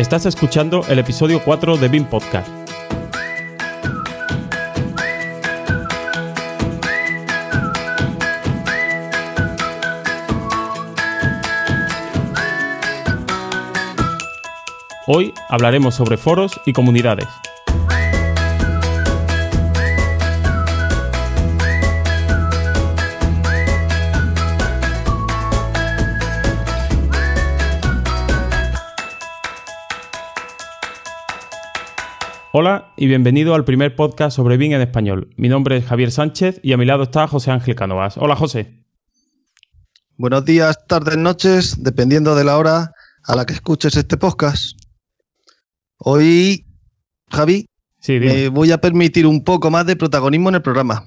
Estás escuchando el episodio 4 de BIM Podcast. Hoy hablaremos sobre foros y comunidades. Hola y bienvenido al primer podcast sobre BIM en español. Mi nombre es Javier Sánchez y a mi lado está José Ángel Cánovas. Hola José. Buenos días, tardes, noches, dependiendo de la hora a la que escuches este podcast. Hoy, Javi, me voy a permitir un poco más de protagonismo en el programa.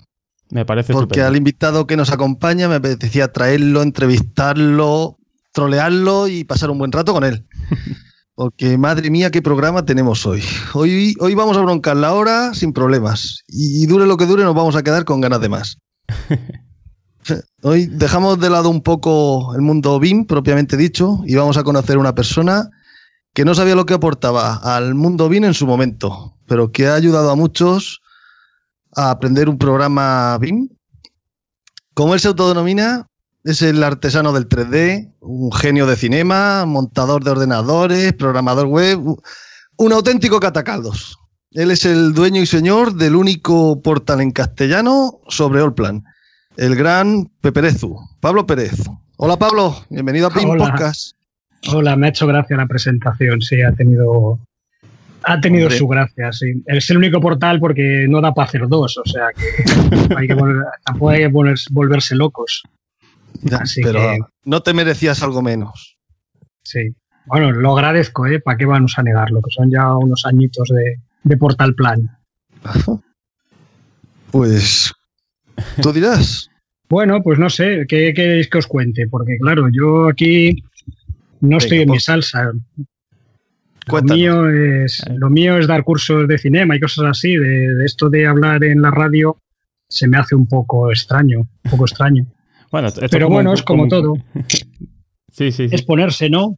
Me parece Porque al invitado que nos acompaña me apetecía traerlo, entrevistarlo, trolearlo y pasar un buen rato con él. Porque madre mía, qué programa tenemos hoy. Hoy, hoy vamos a broncar la hora sin problemas. Y, dure lo que dure, nos vamos a quedar con ganas de más. hoy dejamos de lado un poco el mundo BIM, propiamente dicho, y vamos a conocer una persona que no sabía lo que aportaba al mundo BIM en su momento, pero que ha ayudado a muchos a aprender un programa BIM. Como él se autodenomina, es el artesano del 3D, un genio de cinema, montador de ordenadores, programador web, un auténtico catacaldos. Él es el dueño y señor del único portal en castellano sobre Allplan, el gran Peperezu, Pablo Pérez. Hola Pablo, bienvenido a PIN Podcast. Hola, me ha hecho gracia la presentación, sí, ha tenido ha tenido su gracia, sí. Es el único portal porque no da para hacer dos, o sea que, hay que tampoco hay que volverse locos pero no te merecías algo menos. Sí. Bueno, lo agradezco, ¿eh? ¿Para qué vamos a negarlo? Que son ya unos añitos de, Portal Plan. Pues, tú dirás. bueno, pues no sé, ¿qué queréis que os cuente? Porque claro, yo aquí no estoy en mi pues, salsa. Lo mío, es, lo mío es dar cursos de cinema y cosas así. de, esto de hablar en la radio se me hace un poco extraño, un poco extraño. Bueno, Pero bueno, es como, todo. sí, sí, Es ponerse, ¿no?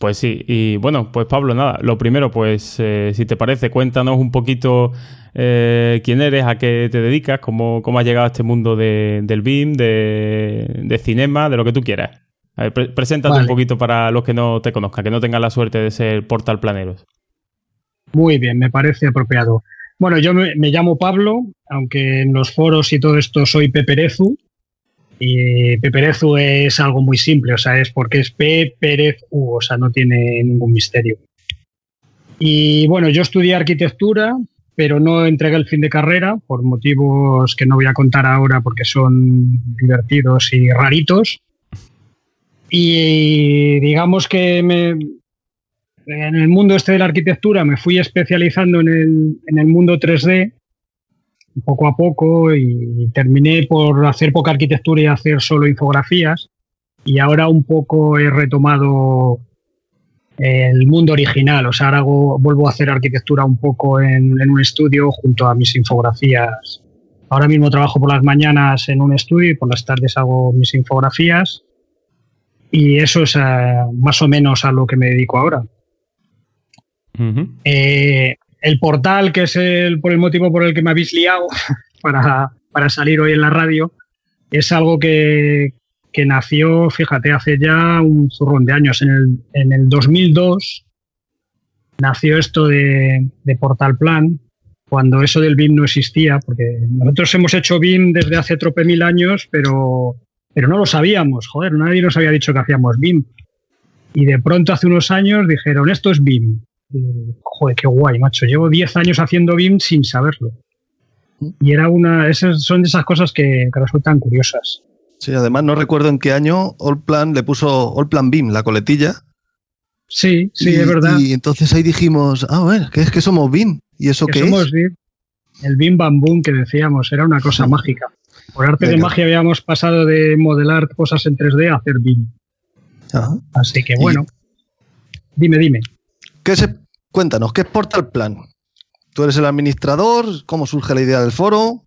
Pues sí, y bueno, pues Pablo, nada, lo primero, pues eh, si te parece, cuéntanos un poquito eh, quién eres, a qué te dedicas, cómo, cómo has llegado a este mundo del BIM, de, cinema, de lo que tú quieras. A ver, preséntate un poquito para los que no te conozcan, que no tengan la suerte de ser portal planeros. Muy bien, me parece apropiado. Bueno, yo me, me llamo Pablo, aunque en los foros y todo esto soy Peperezu, y Peperezu es algo muy simple, o sea, es porque es P, Pérez, U, o sea, no tiene ningún misterio. Y bueno, yo estudié arquitectura, pero no entregué el fin de carrera por motivos que no voy a contar ahora porque son divertidos y raritos. Y digamos que me, en el mundo este de la arquitectura me fui especializando en el, en el mundo 3D poco a poco y terminé por hacer poca arquitectura y hacer solo infografías. Y ahora un poco he retomado el mundo original, o sea, ahora vuelvo a hacer arquitectura un poco en, un estudio junto a mis infografías. Ahora mismo trabajo por las mañanas en un estudio y por las tardes hago mis infografías. Y eso es eh, más o menos a lo que me dedico ahora el portal, que es el, por el motivo por el que me habéis liado para, para salir hoy en la radio, es algo que, nació, fíjate, hace ya un zurrón de años. En el, en el 2002 nació esto de, Portal Plan, cuando eso del BIM no existía, porque nosotros hemos hecho BIM desde hace trope mil años, pero, pero no lo sabíamos, joder, nadie nos había dicho que hacíamos BIM. Y de pronto hace unos años dijeron, esto es BIM joder, qué guay, macho. Llevo 10 años haciendo BIM sin saberlo. Y era una. Esas son de esas cosas que, resultan curiosas. Sí, además no recuerdo en qué año Allplan le puso Allplan BIM, la coletilla. Sí, sí, es verdad. Y entonces ahí dijimos, ah, bueno, que es que somos BIM. ¿Y eso qué somos BIM. El BIM Bamboo que decíamos, era una cosa mágica. Por arte de magia habíamos pasado de modelar cosas en 3D a hacer BIM. Así que bueno. Dime, dime. ¿Qué se, cuéntanos, ¿qué es Portal Plan? ¿Tú eres el administrador? ¿Cómo surge la idea del foro?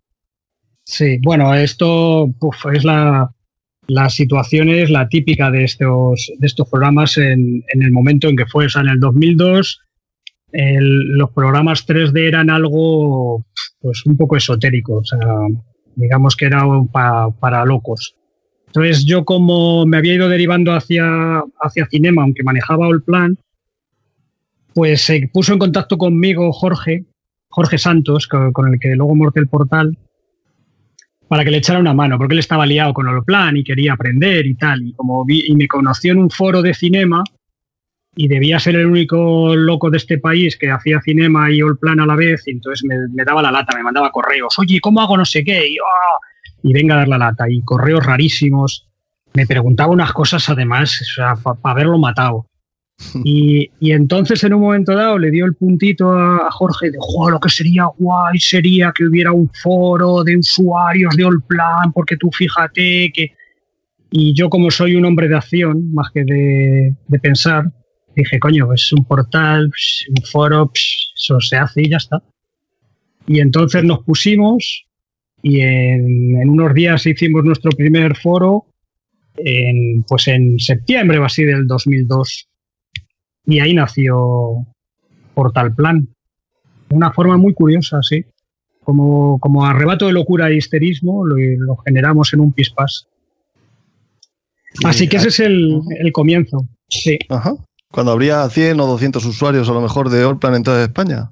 Sí, bueno, esto es la, la situación es la típica de estos, de estos programas en, el momento en que fue, o sea, en el 2002 los programas 3D eran algo pues un poco esotérico, o sea, digamos que era para locos. Entonces yo como me había ido derivando hacia, hacia cinema, aunque manejaba el plan, pues se puso en contacto conmigo Jorge, Jorge Santos, con, el que luego morté el portal, para que le echara una mano, porque él estaba liado con el plan y quería aprender y tal. Y como vi, y me conoció en un foro de cinema y debía ser el único loco de este país que hacía cinema y el plan a la vez, y entonces me, daba la lata, me mandaba correos, oye, ¿cómo hago no sé qué? Y, ah", y venga a dar la lata, y correos rarísimos. Me preguntaba unas cosas además, o sea, para haberlo matado. Y, entonces en un momento dado le dio el puntito a, Jorge de, lo que sería guay sería que hubiera un foro de usuarios de Allplan, porque tú fíjate que... Y yo como soy un hombre de acción, más que de, pensar, dije, coño, es un portal, un foro, eso se hace y ya está. Y entonces nos pusimos y en, en unos días hicimos nuestro primer foro, en, pues en septiembre o así del 2002 y ahí nació Portal Plan. Una forma muy curiosa, sí. Como, como arrebato de locura e histerismo, lo, generamos en un pispas. Así que ese es el, comienzo. Sí. Ajá. Cuando habría 100 o 200 usuarios a lo mejor de Allplan en toda España.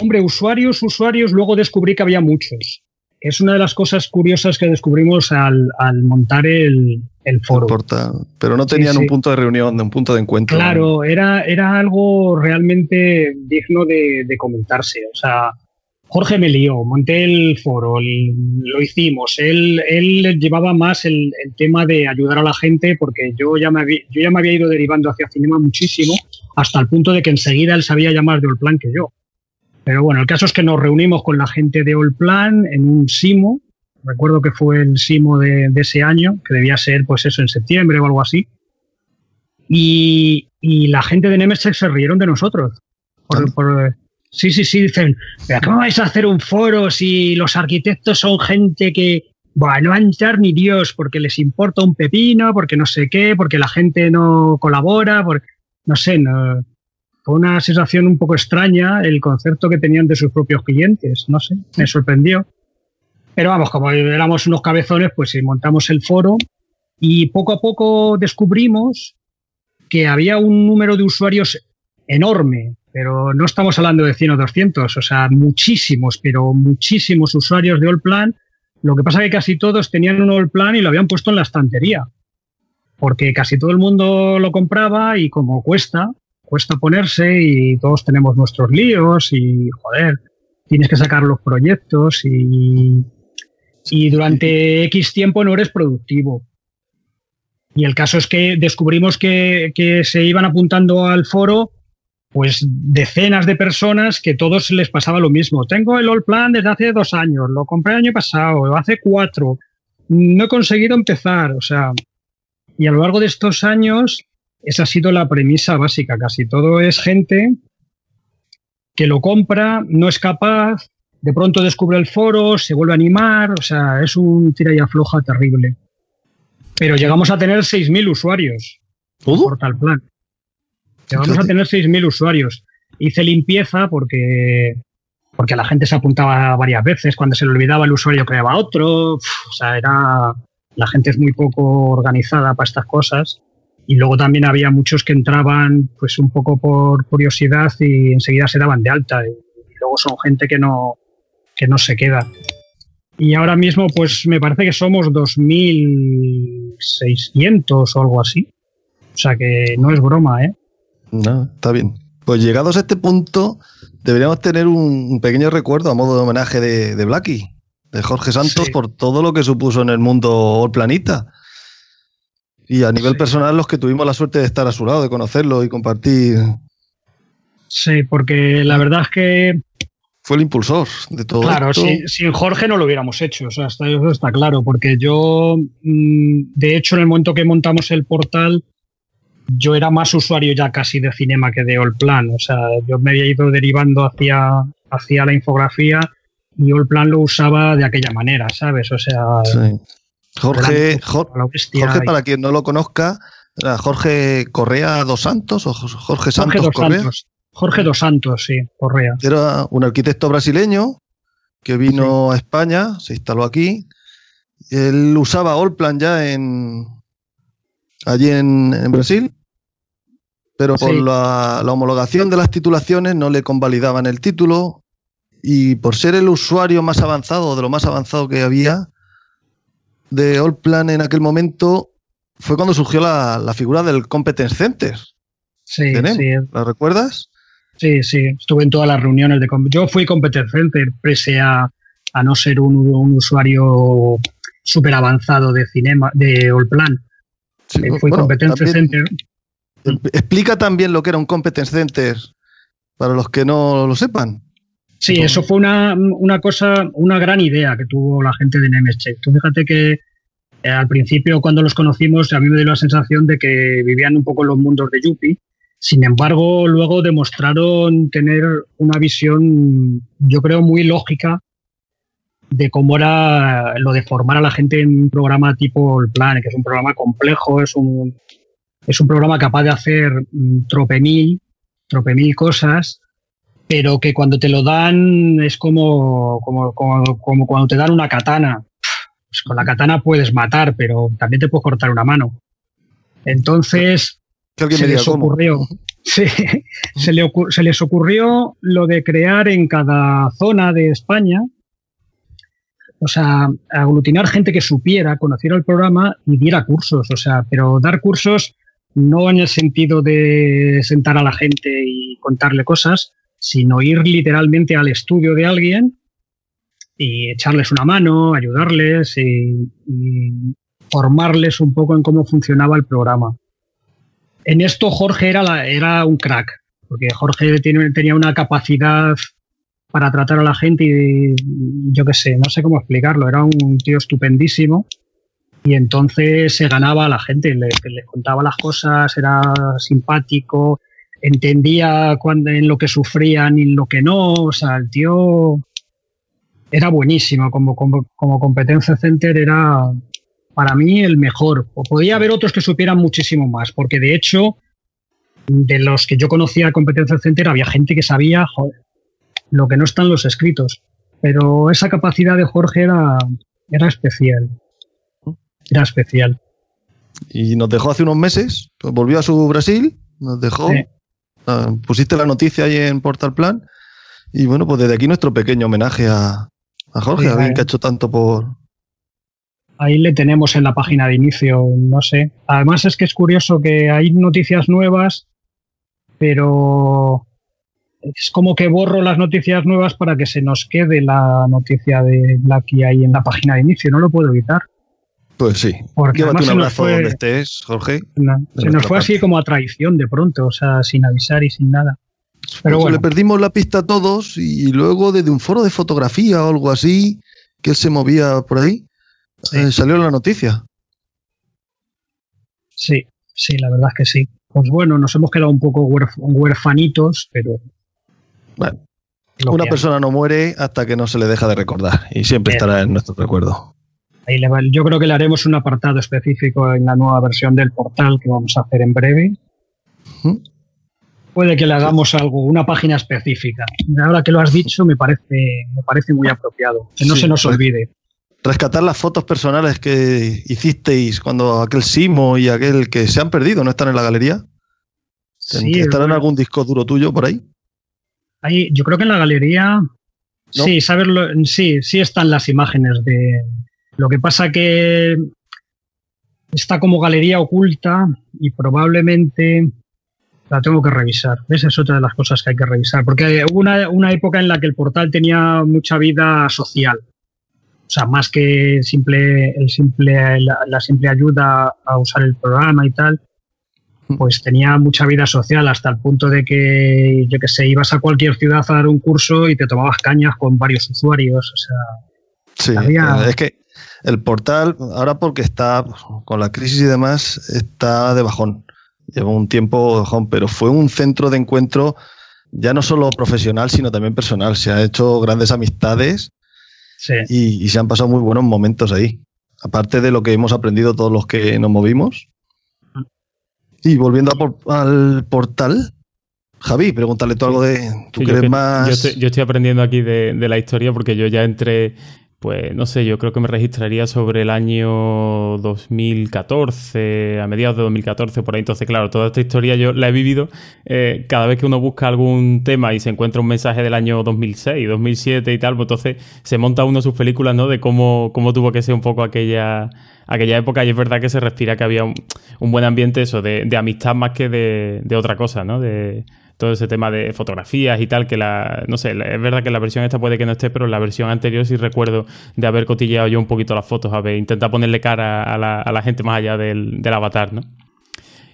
Hombre, usuarios, usuarios, luego descubrí que había muchos es una de las cosas curiosas que descubrimos al, montar el, foro. pero no tenían un punto de reunión, un punto de encuentro. Claro, era, era algo realmente digno de, comentarse. O sea, Jorge me lió, monté el foro, lo hicimos. Él, él llevaba más el, tema de ayudar a la gente porque yo ya, me había, yo ya me había ido derivando hacia cinema muchísimo, hasta el punto de que enseguida él sabía ya más de Plan que yo. Pero bueno, el caso es que nos reunimos con la gente de Allplan en un SIMO. Recuerdo que fue el SIMO de, ese año, que debía ser, pues eso, en septiembre o algo así. Y, la gente de Nemesis se rieron de nosotros. sí, sí, sí, dicen, ¿pero cómo vais a hacer un foro si los arquitectos son gente que, bueno, no va a entrar ni Dios porque les importa un pepino, porque no sé qué, porque la gente no colabora, porque, no sé, no, fue una sensación un poco extraña el concepto que tenían de sus propios clientes. No sé, me sorprendió. Pero vamos, como éramos unos cabezones, pues montamos el foro y poco a poco descubrimos que había un número de usuarios enorme, pero no estamos hablando de 100 o 200, o sea, muchísimos, pero muchísimos usuarios de Allplan. Lo que pasa es que casi todos tenían un Allplan y lo habían puesto en la estantería, porque casi todo el mundo lo compraba y como cuesta, cuesta ponerse y todos tenemos nuestros líos y, joder, tienes que sacar los proyectos y, y durante X tiempo no eres productivo. Y el caso es que descubrimos que, que, se iban apuntando al foro pues decenas de personas que todos les pasaba lo mismo. Tengo el All Plan desde hace dos años, lo compré el año pasado, hace cuatro, no he conseguido empezar, o sea, y a lo largo de estos años esa ha sido la premisa básica. Casi todo es gente que lo compra, no es capaz, de pronto descubre el foro, se vuelve a animar, o sea, es un tira y afloja terrible. Pero llegamos a tener 6.000 usuarios. ¿Todo? Por tal plan. Llegamos a tener 6.000 usuarios. Hice limpieza porque, porque la gente se apuntaba varias veces. Cuando se le olvidaba el usuario creaba otro. o sea, era... La gente es muy poco organizada para estas cosas. Y luego también había muchos que entraban pues un poco por curiosidad y enseguida se daban de alta. Y, luego son gente que no, que no se queda. Y ahora mismo pues me parece que somos 2.600 o algo así. O sea que no es broma, ¿eh? No, está bien. Pues llegados a este punto, deberíamos tener un pequeño recuerdo a modo de homenaje de, de Blacky, de Jorge Santos, por todo lo que supuso en el mundo Planita. Y a nivel personal, los que tuvimos la suerte de estar a su lado, de conocerlo y compartir. Sí, porque la verdad es que. Fue el impulsor de todo Claro, sin, Jorge no lo hubiéramos hecho, o sea, eso está claro, porque yo, mm, de hecho, en el momento que montamos el portal, yo era más usuario ya casi de cinema que de Allplan, o sea, yo me había ido derivando hacia, hacia la infografía y Allplan lo usaba de aquella manera, ¿sabes? O sea, Jorge, Jorge, para quien no lo conozca, Jorge Correa dos Santos o Jorge Santos Jorge Correa. Santos. Jorge dos Santos, sí, Correa. Era un arquitecto brasileño que vino a España, se instaló aquí. Él usaba Allplan ya en allí en, Brasil, pero por la, la, homologación de las titulaciones no le convalidaban el título y por ser el usuario más avanzado, de lo más avanzado que había de Allplan en aquel momento, fue cuando surgió la, figura del Competence Center. Sí, sí. ¿La recuerdas? Sí, sí, estuve en todas las reuniones de... Yo fui Competence Center, pese a, no ser un, usuario súper avanzado de cinema, de Allplan. Sí, eh, fui Competence Center. Explica también lo que era un Competence Center para los que no lo sepan. Sí, eso fue una, una, cosa, una gran idea que tuvo la gente de Nemescheck. Tú fíjate que eh, al principio, cuando los conocimos, a mí me dio la sensación de que vivían un poco en los mundos de Yuppie. Sin embargo, luego demostraron tener una visión, yo creo, muy lógica de cómo era lo de formar a la gente en un programa tipo el Plan, que es un programa complejo, es un, es un programa capaz de hacer mm, tropemil, tropemil cosas, pero que cuando te lo dan es como, como, como cuando te dan una katana pues con la katana puedes matar, pero también te puedes cortar una mano. Entonces, se les ocurrió. se, les ocurrió lo de crear en cada zona de España, o sea, aglutinar gente que supiera, conociera el programa y diera cursos, o sea, pero dar cursos no en el sentido de sentar a la gente y contarle cosas, sino ir literalmente al estudio de alguien y echarles una mano, ayudarles y, formarles un poco en cómo funcionaba el programa. En esto Jorge era, era un crack, porque Jorge tenía una capacidad para tratar a la gente y yo qué sé, no sé cómo explicarlo, era un tío estupendísimo y entonces se ganaba a la gente, le, le contaba las cosas, era simpático, entendía cuando, en lo que sufrían y en lo que no, o sea, el tío era buenísimo como, como, competencia center, era para mí el mejor. O podía haber otros que supieran muchísimo más, porque de hecho, de los que yo conocía competencia center, había gente que sabía lo que no están los escritos. Pero esa capacidad de Jorge era, era especial. Era especial. Y nos dejó hace unos meses, volvió a su Brasil, nos dejó. Ah, pusiste la noticia ahí en Portal Plan. Y bueno, pues desde aquí nuestro pequeño homenaje a, a Jorge, alguien que ha hecho tanto por. Ahí le tenemos en la página de inicio, no sé. Además es que es curioso que hay noticias nuevas, pero es como que borro las noticias nuevas para que se nos quede la noticia de la que hay en la página de inicio. No lo puedo evitar. Pues sí. Porque un abrazo donde estés, Jorge. se nos fue así como a traición de pronto, o sea, sin avisar y sin nada. Pero bueno. le perdimos la pista a todos y luego desde un foro de fotografía o algo así, que él se movía por ahí, eh, salió la noticia. Sí, sí, la verdad es que sí. Pues bueno, nos hemos quedado un poco huerfanitos, pero... Bueno, una persona no muere hasta que no se le deja de recordar y siempre estará en nuestro recuerdo. Ahí le Yo creo que le haremos un apartado específico en la nueva versión del portal que vamos a hacer en breve puede que le hagamos algo, una página específica. Ahora que lo has dicho, me parece, me parece muy apropiado. Que no se nos olvide. Rescatar las fotos personales que hicisteis cuando aquel Simo y aquel que se han perdido, ¿no están en la galería? Sí, ¿Estarán en algún disco duro tuyo por ahí? ahí yo creo que en la galería. Sí, saberlo, sí, sí están las imágenes de. Lo que pasa que está como galería oculta y probablemente la tengo que revisar. Esa es otra de las cosas que hay que revisar. Porque hubo una, una época en la que el portal tenía mucha vida social. O sea, más que simple, el simple, la, simple ayuda a usar el programa y tal, pues tenía mucha vida social hasta el punto de que, yo que sé, ibas a cualquier ciudad a dar un curso y te tomabas cañas con varios usuarios. O sea, sí, es que el portal, ahora porque está con la crisis y demás, está de bajón lleva un tiempo, pero fue un centro de encuentro ya no solo profesional, sino también personal. Se han hecho grandes amistades y, se han pasado muy buenos momentos ahí. aparte de lo que hemos aprendido todos los que nos movimos. Y volviendo al portal, Javi, pregúntale tú algo de. ¿Tú crees más.? Yo estoy, aprendiendo aquí de, de, la historia porque yo ya entré pues no sé, yo creo que me registraría sobre el año 2014, a mediados de 2014, por ahí. Entonces, claro, toda esta historia yo la he vivido eh, cada vez que uno busca algún tema y se encuentra un mensaje del año 2006, 2007 y tal, pues entonces se monta uno sus películas, ¿no? De cómo, cómo tuvo que ser un poco aquella, aquella época y es verdad que se respira que había un, buen ambiente eso, de, amistad más que de, de otra cosa, ¿no? De, todo ese tema de fotografías y tal, que la, no sé, es verdad que la versión esta puede que no esté, pero en la versión anterior sí recuerdo de haber cotilleado yo un poquito las fotos, a ver, intentar ponerle cara a la, a la gente más allá del, del avatar, ¿no?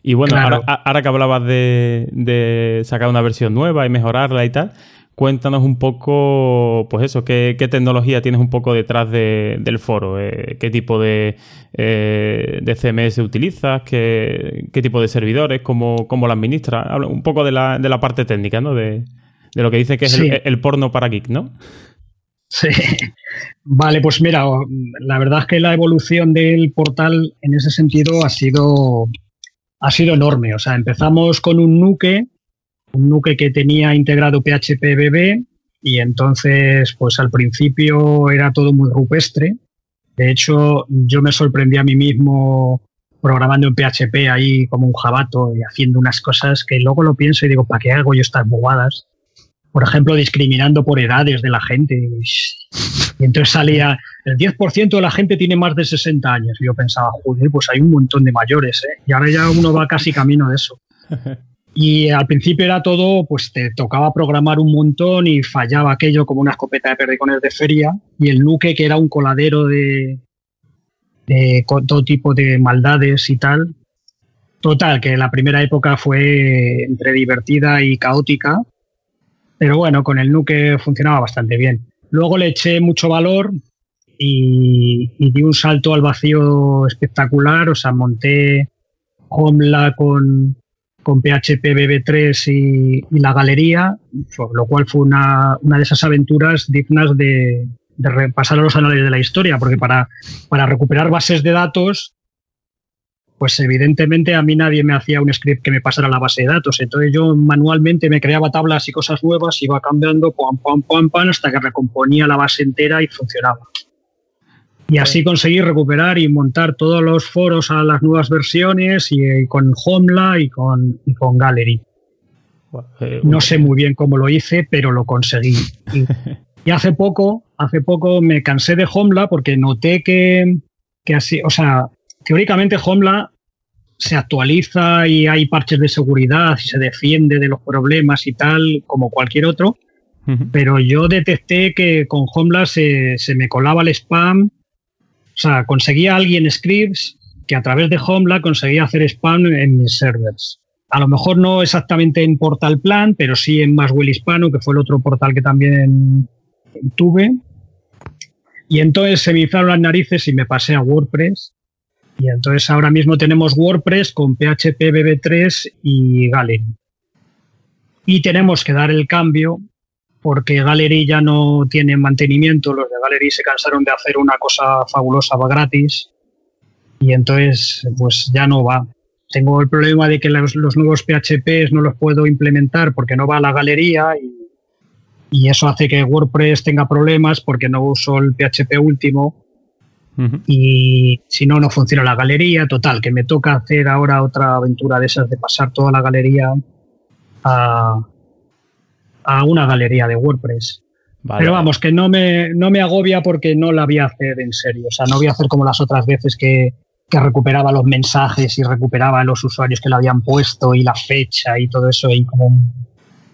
Y bueno, ahora, que hablabas de, de, sacar una versión nueva y mejorarla y tal, cuéntanos un poco, pues eso, qué, tecnología tienes un poco detrás del foro, eh, qué tipo de, eh, de, CMS utilizas, qué, tipo de servidores, cómo, cómo la administras. Habla un poco de la, de la parte técnica, ¿no? De, lo que dice que es el, porno para geek, ¿no? Sí. Vale, pues mira, la verdad es que la evolución del portal en ese sentido ha sido, ha sido enorme. O sea, empezamos con un nuke un nuke que tenía integrado PHP BB y entonces pues al principio era todo muy rupestre. De hecho, yo me sorprendí a mí mismo programando en PHP ahí como un jabato y haciendo unas cosas que luego lo pienso y digo, ¿para qué hago yo estas bobadas? Por ejemplo, discriminando por edades de la gente. Y entonces salía, el 10% de la gente tiene más de 60 años. Y yo pensaba, joder, pues hay un montón de mayores, ¿eh? Y ahora ya uno va casi camino de eso. Y al principio era todo, pues te tocaba programar un montón y fallaba aquello como una escopeta de perdicones de feria. Y el nuque, que era un coladero de, todo tipo de maldades y tal. Total, que la primera época fue entre divertida y caótica. Pero bueno, con el nuque funcionaba bastante bien. Luego le eché mucho valor y, y di un salto al vacío espectacular. O sea, monté Homla con, con PHP BB3 y, la galería, lo cual fue una, de esas aventuras dignas de, repasar a los anales de la historia, porque para, para recuperar bases de datos, pues evidentemente a mí nadie me hacía un script que me pasara la base de datos. Entonces yo manualmente me creaba tablas y cosas nuevas, iba cambiando, pam, pam, pam, pam, hasta que recomponía la base entera y funcionaba. Y así conseguí recuperar y montar todos los foros a las nuevas versiones y, eh, con Homla y con, con Gallery. Eh, no sé muy bien cómo lo hice, pero lo conseguí. Y, hace poco, hace poco me cansé de Homla porque noté que, que así, o sea, teóricamente Homla se actualiza y hay parches de seguridad y se defiende de los problemas y tal, como cualquier otro. Pero yo detecté que con Homla se, se me colaba el spam o sea, conseguía alguien scripts que a través de Homla conseguía hacer spam en mis servers. A lo mejor no exactamente en Portal Plan, pero sí en Maswell Hispano, que fue el otro portal que también tuve. Y entonces se me hicieron las narices y me pasé a WordPress. Y entonces ahora mismo tenemos WordPress con PHP BB3 y Gallery. Y tenemos que dar el cambio porque Gallery ya no tiene mantenimiento, los de Gallery se cansaron de hacer una cosa fabulosa gratis y entonces pues ya no va. Tengo el problema de que los, nuevos PHPs no los puedo implementar porque no va a la galería y, eso hace que WordPress tenga problemas porque no uso el PHP último y si no, no funciona la galería. Total, que me toca hacer ahora otra aventura de esas de pasar toda la galería a, a una galería de WordPress. Pero vamos, que no me, no me agobia porque no la voy a hacer en serio. O sea, no voy a hacer como las otras veces que, recuperaba los mensajes y recuperaba los usuarios que lo habían puesto y la fecha y todo eso. Y como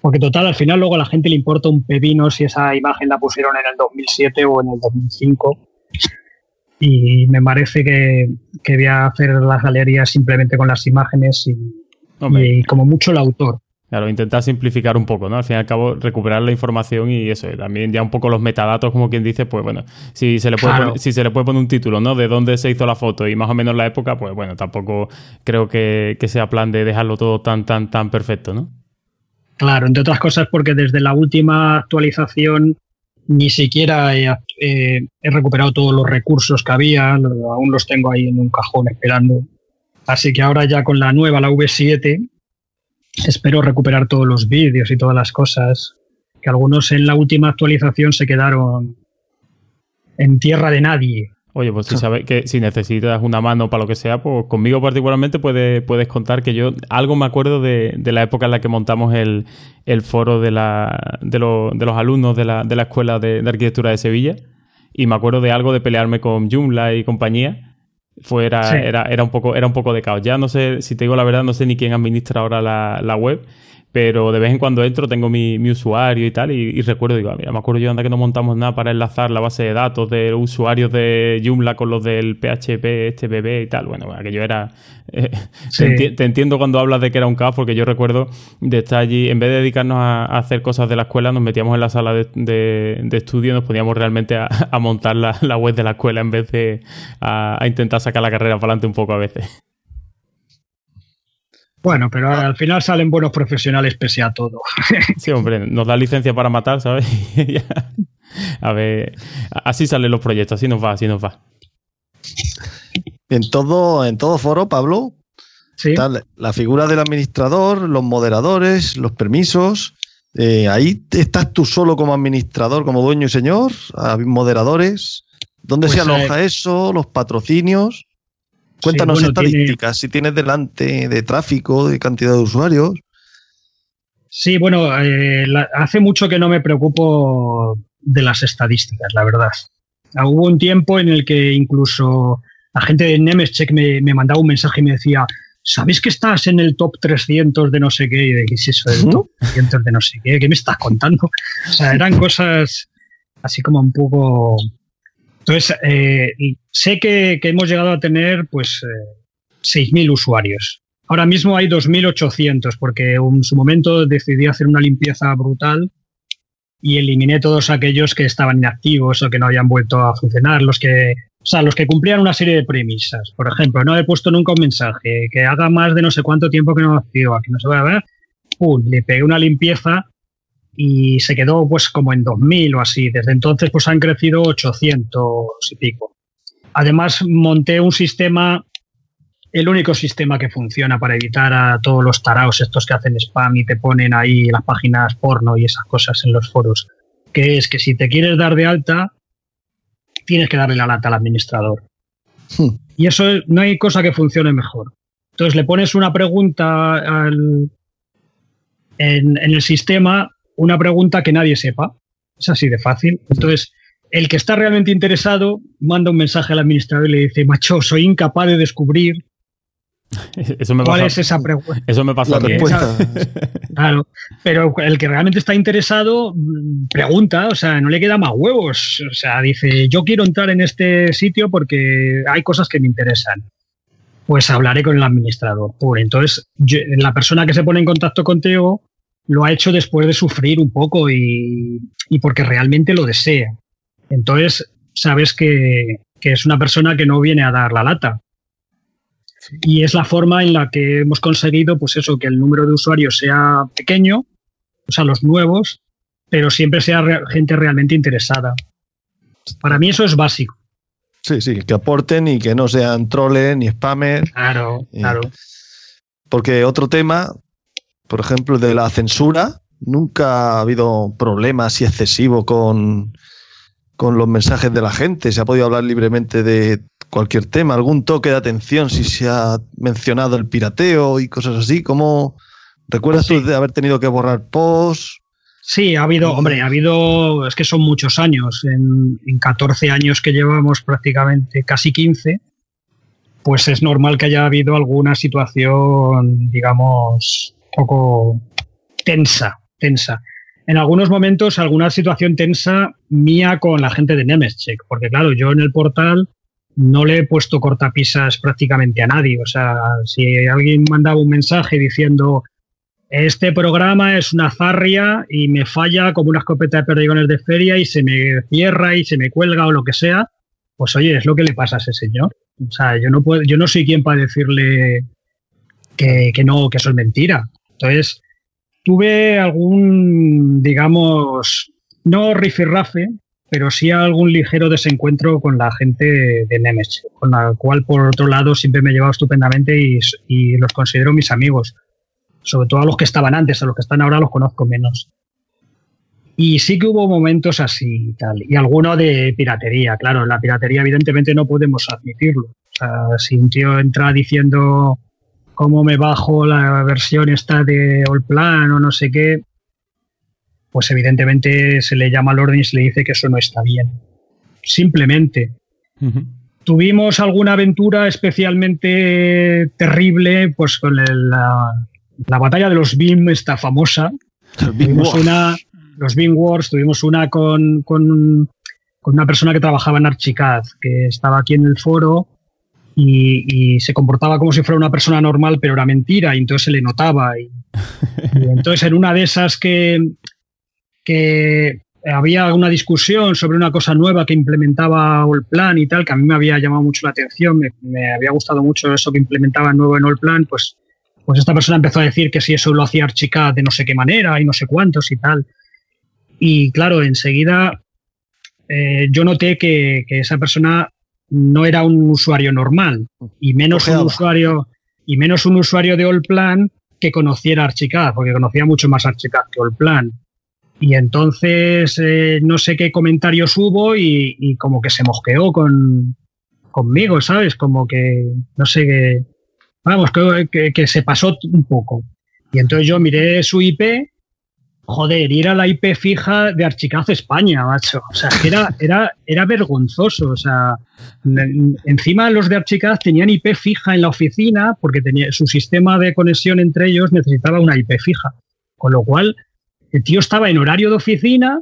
Porque total, al final luego a la gente le importa un pepino si esa imagen la pusieron en el 2007 o en el 2005. Y me parece que, que voy a hacer las galerías simplemente con las imágenes y, y como mucho el autor. Claro, intentar simplificar un poco, ¿no? Al fin y al cabo, recuperar la información y eso, también ya un poco los metadatos, como quien dice, pues bueno, si se le puede, poner, si se le puede poner un título, ¿no? De dónde se hizo la foto y más o menos la época, pues bueno, tampoco creo que, sea plan de dejarlo todo tan, tan, tan perfecto, ¿no? Claro, entre otras cosas porque desde la última actualización ni siquiera he, recuperado todos los recursos que había, aún los tengo ahí en un cajón esperando. Así que ahora ya con la nueva, la V7, espero recuperar todos los vídeos y todas las cosas, que algunos en la última actualización se quedaron en tierra de nadie. Oye, pues si sabes que si necesitas una mano para lo que sea, pues conmigo particularmente puedes, puedes contar que yo algo me acuerdo de, la época en la que montamos el, foro de, la, de, de, los alumnos de la, de la Escuela de, Arquitectura de Sevilla y me acuerdo de algo de pelearme con Joomla y compañía. Fue, era, era, un poco, era un poco de caos. Ya no sé, si te digo la verdad, no sé ni quién administra ahora la, la web pero de vez en cuando entro, tengo mi, usuario y tal, y, recuerdo, digo, ah, mira, me acuerdo yo anda que no montamos nada para enlazar la base de datos de usuarios de Joomla con los del PHP, este bebé y tal. Bueno, aquello era... Eh, te, entiendo cuando hablas de que era un caos, porque yo recuerdo de estar allí, en vez de dedicarnos a, hacer cosas de la escuela, nos metíamos en la sala de, estudio y nos poníamos realmente a, montar la, web de la escuela en vez de a intentar sacar la carrera para adelante un poco a veces. Bueno, pero al final salen buenos profesionales pese a todo. Sí, hombre, nos da licencia para matar, ¿sabes? a ver, así salen los proyectos, así nos va, así nos va. En todo, en todo foro, Pablo, ¿Sí? la figura del administrador, los moderadores, los permisos. Eh, ahí estás tú solo como administrador, como dueño y señor, hay moderadores. ¿Dónde se pues, aloja eh, eso? ¿Los patrocinios? Cuéntanos estadísticas, si tienes delante de tráfico, de cantidad de usuarios. Sí, bueno, eh, hace mucho que no me preocupo de las estadísticas, la verdad. Ah, hubo un tiempo en el que incluso la gente de Nemescheck me, me mandaba un mensaje y me decía, ¿sabéis que estás en el top 300 de no sé qué? Y de, ¿qué es eso del top 300 de no sé qué? ¿Qué me estás contando? O sea, eran cosas así como un poco entonces, eh, sé que, hemos llegado a tener pues 6.000 eh, usuarios. Ahora mismo hay 2.800 porque en su momento decidí hacer una limpieza brutal y eliminé todos aquellos que estaban inactivos o que no habían vuelto a funcionar, los que, o sea, los que cumplían una serie de premisas. Por ejemplo, no he puesto nunca un mensaje que haga más de no sé cuánto tiempo que no activa, que no se va a ver. ¡Pum! Le pegué una limpieza y se quedó pues como en 2000 o así. Desde entonces pues han crecido 800 y pico. Además monté un sistema, el único sistema que funciona para evitar a todos los taraos estos que hacen spam y te ponen ahí las páginas porno y esas cosas en los foros, que es que si te quieres dar de alta, tienes que darle la lata al administrador. Hmm. Y eso no hay cosa que funcione mejor. Entonces le pones una pregunta al, en, en, el sistema una pregunta que nadie sepa. Es así de fácil. Entonces, el que está realmente interesado manda un mensaje al administrador y le dice, macho, soy incapaz de descubrir ¿Cuál es esa pregunta? Eso me pasa a mí. Claro, pero el que realmente está interesado mm, pregunta, o sea, no le queda más huevos. O sea, dice, yo quiero entrar en este sitio porque hay cosas que me interesan. Pues hablaré con el administrador. Entonces, la persona que se pone en contacto contigo lo ha hecho después de sufrir un poco y, porque realmente lo desea. Entonces, sabes que, es una persona que no viene a dar la lata. Y es la forma en la que hemos conseguido, pues eso, que el número de usuarios sea pequeño, o sea, los nuevos, pero siempre sea gente realmente interesada. Para mí eso es básico. Sí, sí, que aporten y que no sean troles ni spammers. Claro, claro. Porque otro tema por ejemplo, de la censura, nunca ha habido problemas y excesivo con, con los mensajes de la gente. Se ha podido hablar libremente de cualquier tema, algún toque de atención si se ha mencionado el pirateo y cosas así. ¿Cómo recuerdas tú de haber tenido que borrar posts? Sí, ha habido, hombre, ha habido, es que son muchos años, en, en 14 años que llevamos prácticamente, casi 15, pues es normal que haya habido alguna situación, digamos, poco tensa, tensa. En algunos momentos, alguna situación tensa mía con la gente de Nemescheck, porque claro, yo en el portal no le he puesto cortapisas prácticamente a nadie. O sea, si alguien mandaba un mensaje diciendo este programa es una zarria y me falla como una escopeta de perdigones de feria y se me cierra y se me cuelga o lo que sea, pues oye, es lo que le pasa a ese señor. O sea, yo no puedo, yo no soy quien para decirle que, que no, que eso es mentira. Entonces, tuve algún, digamos, no rifirrafe, pero sí algún ligero desencuentro con la gente de Nemesis, con la cual, por otro lado, siempre me he llevado estupendamente y, los considero mis amigos. Sobre todo a los que estaban antes, a los que están ahora los conozco menos. Y sí que hubo momentos así y tal. Y alguno de piratería, claro. La piratería, evidentemente, no podemos admitirlo. Si un tío entra diciendo cómo me bajo la versión esta de All Plan o no sé qué, pues evidentemente se le llama al orden y se le dice que eso no está bien. Simplemente. Tuvimos alguna aventura especialmente terrible, pues con la, batalla de los BIM, esta famosa. tuvimos una, los BIM Wars, tuvimos una con, con, una persona que trabajaba en Archicad, que estaba aquí en el foro y, se comportaba como si fuera una persona normal, pero era mentira, y entonces se le notaba. y entonces en una de esas que, que había una discusión sobre una cosa nueva que implementaba Allplan y tal, que a mí me había llamado mucho la atención, me, había gustado mucho eso que implementaba nuevo en Allplan, pues, pues esta persona empezó a decir que si eso lo hacía Archicad de no sé qué manera y no sé cuántos y tal. Y claro, enseguida eh, yo noté que, esa persona no era un usuario normal y menos un usuario y menos un usuario de Allplan que conociera Archicad, porque conocía mucho más Archicad que Allplan. Y entonces eh, no sé qué comentarios hubo y, como que se mosqueó con, conmigo, ¿sabes? Como que, no sé, qué vamos, que, que, se pasó un poco. Y entonces yo miré su IP, joder, y era la IP fija de Archicaz España, macho. O sea, era, era, era vergonzoso. O sea, encima los de Archicaz tenían IP fija en la oficina porque tenía, su sistema de conexión entre ellos necesitaba una IP fija. Con lo cual, el tío estaba en horario de oficina,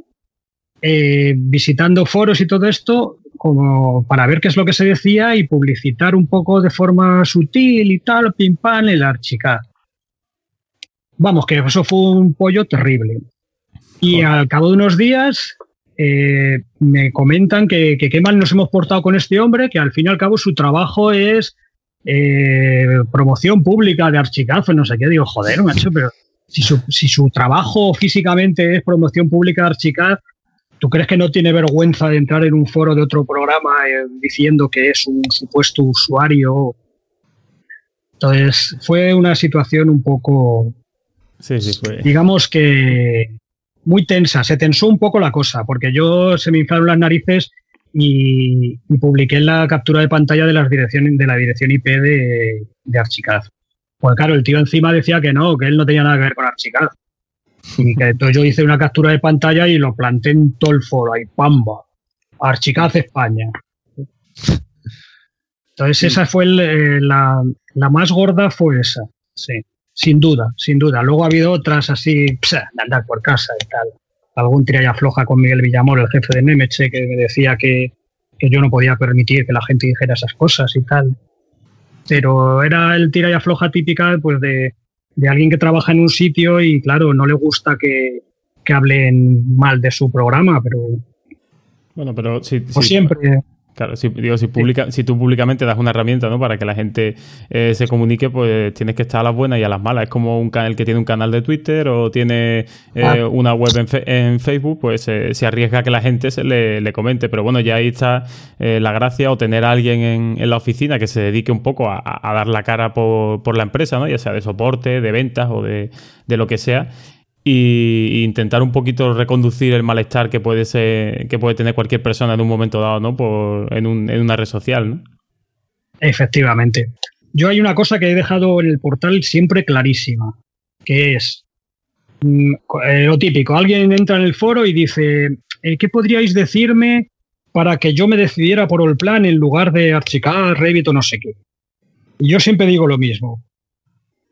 eh, visitando foros y todo esto, como para ver qué es lo que se decía y publicitar un poco de forma sutil y tal, pim pam, el archicar. Vamos, que eso fue un pollo terrible. Y al cabo de unos días eh, me comentan que, qué mal nos hemos portado con este hombre, que al fin y al cabo su trabajo es eh, promoción pública de archicazo, no sé qué. Digo, joder, macho, pero si su, trabajo físicamente es promoción pública de Archicad, ¿tú crees que no tiene vergüenza de entrar en un foro de otro programa eh, diciendo que es un supuesto usuario? Entonces, fue una situación un poco, sí, sí, fue. digamos que muy tensa, se tensó un poco la cosa, porque yo se me inflaron las narices y, publiqué la captura de pantalla de, las direcciones, de la dirección IP de, de Archicad. Pues claro, el tío encima decía que no, que él no tenía nada que ver con Archicad. Y que entonces yo hice una captura de pantalla y lo planté en todo el foro, ahí, pamba. Archicad España. Entonces esa fue eh, la, más gorda fue esa, sí, sin duda, sin duda. Luego ha habido otras así, de andar por casa y tal. Algún tiralla floja con Miguel Villamor, el jefe de Nemeche, que me decía que, que yo no podía permitir que la gente dijera esas cosas y tal pero era el tira y afloja típica pues de, alguien que trabaja en un sitio y claro, no le gusta que, hablen mal de su programa, pero... Bueno, pero si, pues siempre... Claro, si, digo, si, publica, si tú públicamente das una herramienta ¿no? para que la gente eh, se comunique, pues tienes que estar a las buenas y a las malas. Es como un canal que tiene un canal de Twitter o tiene eh, ah. una web en, Facebook, pues eh, se arriesga a que la gente se le, comente. Pero bueno, ya ahí está la gracia o tener a alguien en, la oficina que se dedique un poco a, dar la cara por, por, la empresa, ¿no? ya sea de soporte, de ventas o de, de lo que sea y intentar un poquito reconducir el malestar que puede ser, que puede tener cualquier persona en un momento dado, ¿no? Por, en, un, en una red social, ¿no? Efectivamente. Yo hay una cosa que he dejado en el portal siempre clarísima, que es mm, eh, lo típico. Alguien entra en el foro y dice, eh, ¿qué podríais decirme para que yo me decidiera por el plan en lugar de archicar, Revit o no sé qué? Y yo siempre digo lo mismo.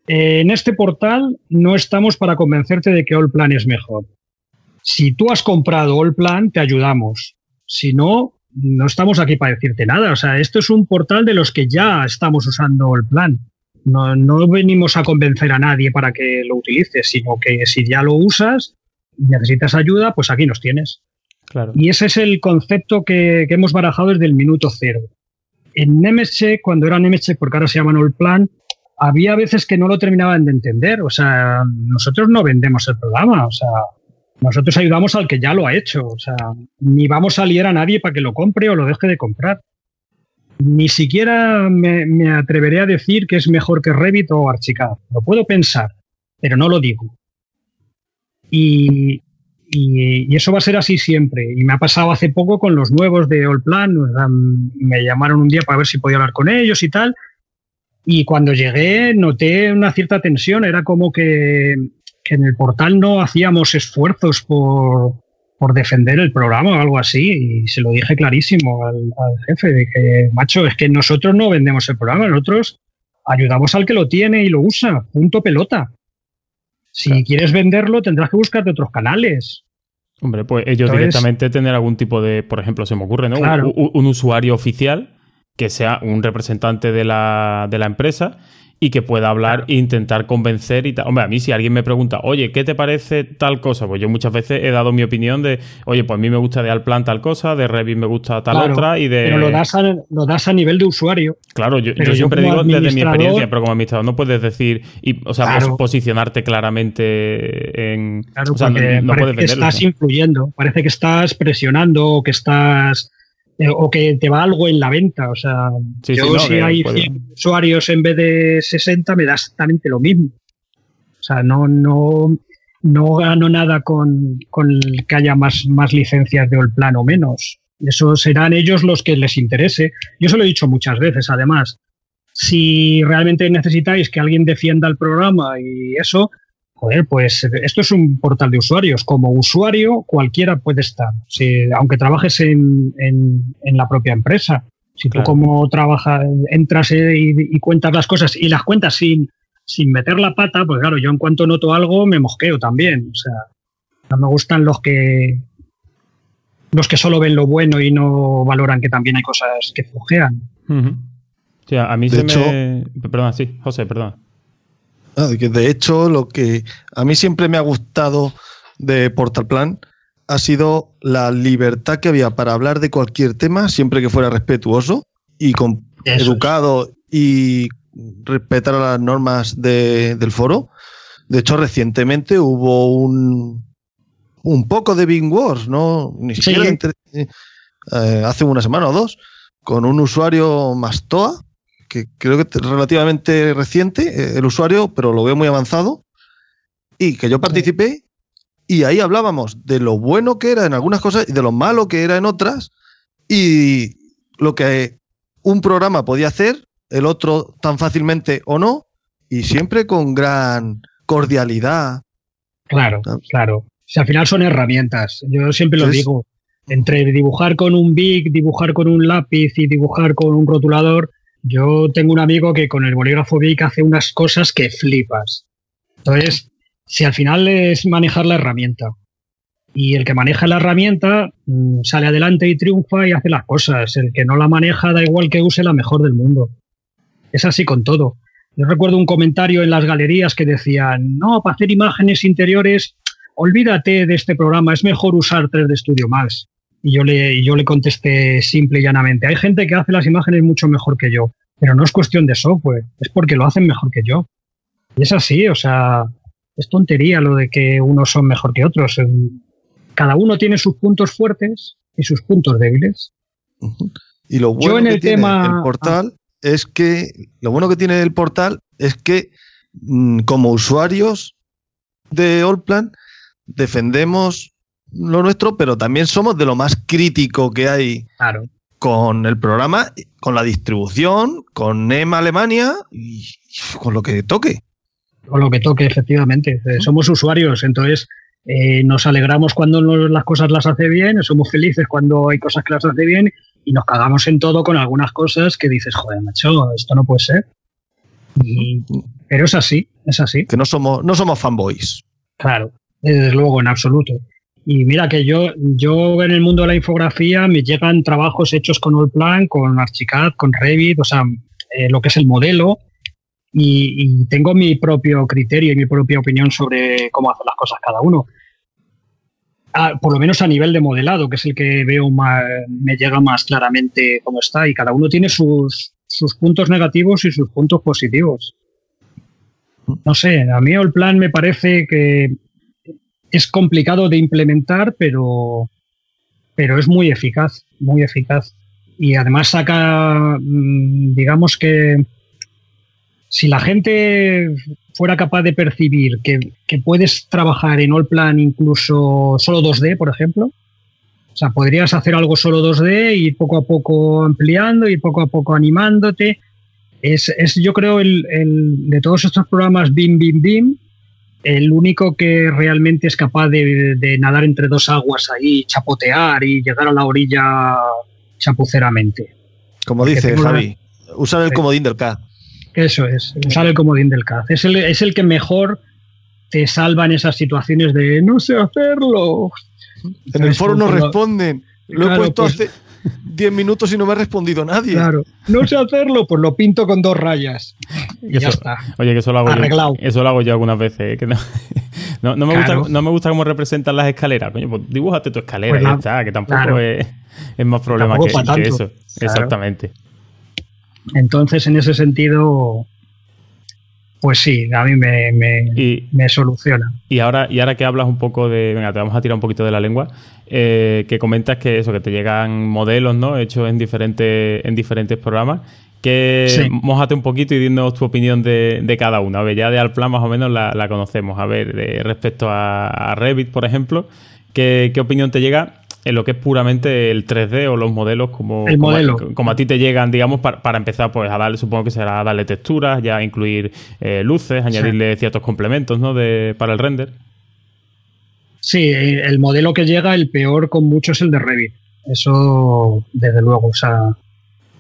Eh, en este portal no estamos para convencerte de que Allplan es mejor. Si tú has comprado Allplan, te ayudamos. Si no, no estamos aquí para decirte nada. O sea, esto es un portal de los que ya estamos usando Allplan. No, no venimos a convencer a nadie para que lo utilices, sino que si ya lo usas y necesitas ayuda, pues aquí nos tienes. Claro. Y ese es el concepto que, hemos barajado desde el minuto cero. En Nemescheck, cuando era Nemescheck, porque ahora se llaman Allplan, había veces que no lo terminaban de entender. O sea, nosotros no vendemos el programa. O sea, Nosotros ayudamos al que ya lo ha hecho. O sea, ni vamos a liar a nadie para que lo compre o lo deje de comprar. Ni siquiera me, atreveré a decir que es mejor que Revit o Archicad. Lo puedo pensar, pero no lo digo. Y, eso va a ser así siempre. Y me ha pasado hace poco con los nuevos de Allplan. Me llamaron un día para ver si podía hablar con ellos y tal. Y cuando llegué noté una cierta tensión. Era como que, en el portal no hacíamos esfuerzos por, defender el programa o algo así. Y se lo dije clarísimo al, jefe. Dije, macho, es que nosotros no vendemos el programa. Nosotros ayudamos al que lo tiene y lo usa. Punto pelota. Si quieres venderlo, tendrás que buscarte otros canales. Hombre, pues ellos directamente tener algún tipo de, por ejemplo, se me ocurre, ¿no? un, usuario oficial que sea un representante de la, de la empresa y que pueda hablar e intentar convencer y tal. Hombre, a mí si alguien me pregunta, oye, ¿qué te parece tal cosa? Pues yo muchas veces he dado mi opinión de, oye, pues a mí me gusta de Alplan tal cosa, de Revit me gusta tal otra y de... Pero lo das, a, lo das a nivel de usuario. Claro, yo, siempre digo desde mi experiencia, pero como administrador no puedes decir, y, o sea, posicionarte claramente en... Claro, o sea, no, puedes que estás influyendo, parece que estás presionando o que estás eh, o que te va algo en la venta. O sea, yo si hay 100 usuarios en vez de 60 me da exactamente lo mismo. O sea, no, no, no gano nada con, con que haya más, más licencias de plan o menos. Eso serán ellos los que les interese. Yo se lo he dicho muchas veces, además. Si realmente necesitáis que alguien defienda el programa y eso, joder, pues esto es un portal de usuarios. Como usuario, cualquiera puede estar, aunque trabajes en, la propia empresa. Si tú como trabajas, entras y, cuentas las cosas y las cuentas sin, sin meter la pata, pues claro, yo en cuanto noto algo me mosqueo también. O sea, no me gustan los que los que solo ven lo bueno y no valoran que también hay cosas que flojean. a mí se me... Perdón, sí, José, perdón. De hecho, lo que a mí siempre me ha gustado de Portal Plan ha sido la libertad que había para hablar de cualquier tema, siempre que fuera respetuoso y con, educado y respetar las normas del foro. De hecho, recientemente hubo un, un poco de Bing Wars, ¿no? Ni siquiera eh, hace una semana o dos, con un usuario Mastoa que creo que es relativamente reciente, eh, el usuario, pero lo veo muy avanzado, y que yo participé y ahí hablábamos de lo bueno que era en algunas cosas y de lo malo que era en otras, y lo que un programa podía hacer, el otro tan fácilmente o no, y siempre con gran cordialidad. Claro, claro. Si al final son herramientas, yo siempre lo digo, entre dibujar con un big, dibujar con un lápiz y dibujar con un rotulador, yo tengo un amigo que con el bolígrafo Bic hace unas cosas que flipas. Entonces, si al final es manejar la herramienta y el que maneja la herramienta mm, sale adelante y triunfa y hace las cosas, el que no la maneja da igual que use la mejor del mundo. Es así con todo. Yo recuerdo un comentario en las galerías que decían, no, para hacer imágenes interiores, olvídate de este programa, es mejor usar 3D Studio Max. Y yo le, yo le contesté simple y llanamente, hay gente que hace las imágenes mucho mejor que yo, pero no es cuestión de software, es porque lo hacen mejor que yo. Y es así, o sea, es tontería lo de que unos son mejor que otros. Cada uno tiene sus puntos fuertes y sus puntos débiles. Y lo bueno que tiene el portal es que lo bueno que tiene el portal es que mm, como usuarios de Allplan defendemos lo nuestro, pero también somos de lo más crítico que hay con el programa, con la distribución, con EMA Alemania y con lo que toque. Con lo que toque, efectivamente. Eh, somos usuarios, entonces eh, nos alegramos cuando las cosas las hace bien, somos felices cuando hay cosas que las hace bien y nos cagamos en todo con algunas cosas que dices, joder, macho, esto no puede ser. pero es así, es así. Que no somos, no somos fanboys. Claro, desde luego, en absoluto. Y mira que yo, yo en el mundo de la infografía me llegan trabajos hechos con Allplan, con Archicad, con Revit, o sea, eh, lo que es el modelo, y, tengo mi propio criterio y mi propia opinión sobre cómo hacer las cosas cada uno. Ah, por lo menos a nivel de modelado, que es el que veo más, me llega más claramente cómo está, y cada uno tiene sus, sus puntos negativos y sus puntos positivos. No sé, a mí el plan me parece que es complicado de implementar, pero, pero es muy eficaz, muy eficaz. Y además saca, mm, digamos que si la gente fuera capaz de percibir que, que puedes trabajar en All Plan incluso solo 2D, por ejemplo, o sea, podrías hacer algo solo 2D y poco a poco ampliando y poco a poco animándote. Es, es yo creo, el, el, de todos estos programas BIM, BIM, BIM, el único que realmente es capaz de, nadar entre dos aguas ahí, chapotear y llegar a la orilla chapuceramente. Como dice Javi, usar el comodín del K. Eso es, usar el comodín del K. Es el, es el que mejor te salva en esas situaciones de no sé hacerlo. En el foro no responden. Lo he puesto pues hace 10 minutos y no me ha respondido nadie. Claro, no sé hacerlo, pues lo pinto con dos rayas. Y ya está. Oye, que eso lo hago yo. Eso lo hago yo algunas veces. ¿eh? no, no, me gusta, no me gusta cómo representan las escaleras. Coño, pues dibújate tu escalera pues y ya está, que tampoco es, es, más problema que, eso. Exactamente. Entonces, en ese sentido, pues sí, a mí me, me, soluciona. Y ahora, y ahora que hablas un poco de. Venga, te vamos a tirar un poquito de la lengua. Eh, que comentas que eso, que te llegan modelos, ¿no? Hechos en diferentes, en diferentes programas. Que sí. mojate un poquito y dinos tu opinión de, cada uno. A ver, ya de Alplan más o menos la, conocemos. A ver, respecto a, Revit, por ejemplo, ¿qué, ¿qué opinión te llega en lo que es puramente el 3D o los modelos como, como, a, ti te llegan, digamos, para, empezar, pues a darle, supongo que será darle texturas, ya incluir eh, luces, añadirle ciertos complementos, ¿no? De, para el render. Sí, el modelo que llega, el peor con mucho es el de Revit. Eso, desde luego, o sea,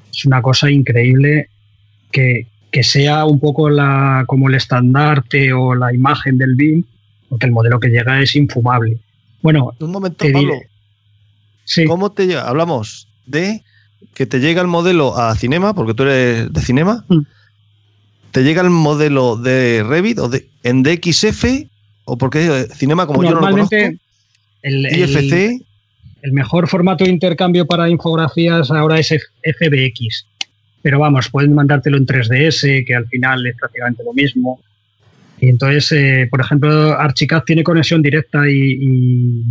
es una cosa increíble que, sea un poco la, como el estandarte o la imagen del BIM, porque el modelo que llega es infumable. Bueno, un momento, Pablo. ¿Cómo te llega? Hablamos de que te llega el modelo a Cinema, porque tú eres de Cinema. Mm. ¿Te llega el modelo de Revit o de, en DXF? ¿O porque Cinema, como yo no lo conozco? El, IFC. El, mejor formato de intercambio para infografías ahora es FBX. Pero vamos, pueden mandártelo en 3DS, que al final es prácticamente lo mismo. Y entonces, eh, por ejemplo, Archicad tiene conexión directa y, y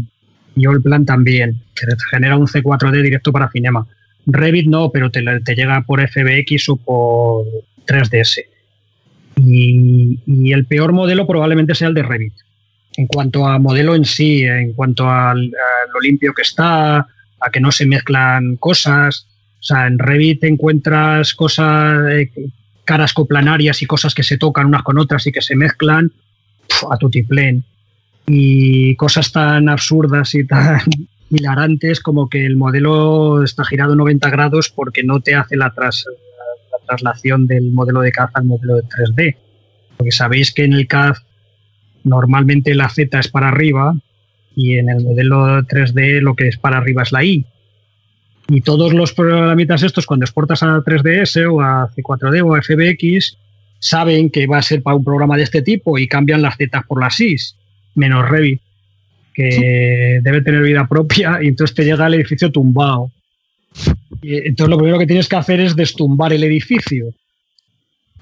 Allplan también, que genera un C4D directo para Cinema. Revit no, pero te, llega por FBX o por 3DS. Y, el peor modelo probablemente sea el de Revit. En cuanto a modelo en sí, en cuanto a, lo limpio que está, a que no se mezclan cosas. O sea, en Revit encuentras cosas, eh, caras coplanarias y cosas que se tocan unas con otras y que se mezclan a tutiplén y cosas tan absurdas y tan hilarantes como que el modelo está girado 90 grados porque no te hace la, traslación del modelo de CAD al modelo de 3D. Porque sabéis que en el CAD normalmente la Z es para arriba y en el modelo 3D lo que es para arriba es la Y. Y todos los programitas estos, cuando exportas a 3DS o a C4D o a FBX, saben que va a ser para un programa de este tipo y cambian las Z por las Y menos Revit, que debe tener vida propia, y entonces te llega el edificio tumbado. Y entonces lo primero que tienes que hacer es destumbar el edificio.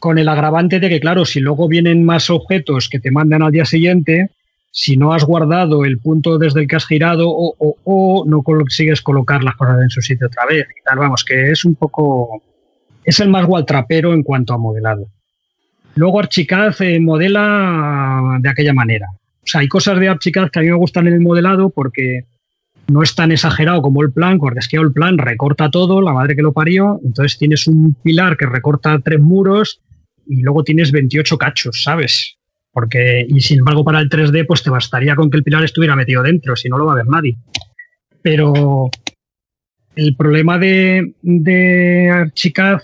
Con el agravante de que, claro, si luego vienen más objetos que te mandan al día siguiente, si no has guardado el punto desde el que has girado o, o, no consigues colocar las cosas en su sitio otra vez. Y tal, vamos, que es un poco. Es el más gualtrapero en cuanto a modelado. Luego Archicad eh, modela de aquella manera. O sea, hay cosas de Archicad que a mí me gustan en el modelado porque no es tan exagerado como el plan, porque es que el plan recorta todo, la madre que lo parió, entonces tienes un pilar que recorta tres muros y luego tienes 28 cachos, ¿sabes? Porque, y sin embargo, para el 3D, pues te bastaría con que el pilar estuviera metido dentro, si no lo va a ver nadie. Pero el problema de, de Archicad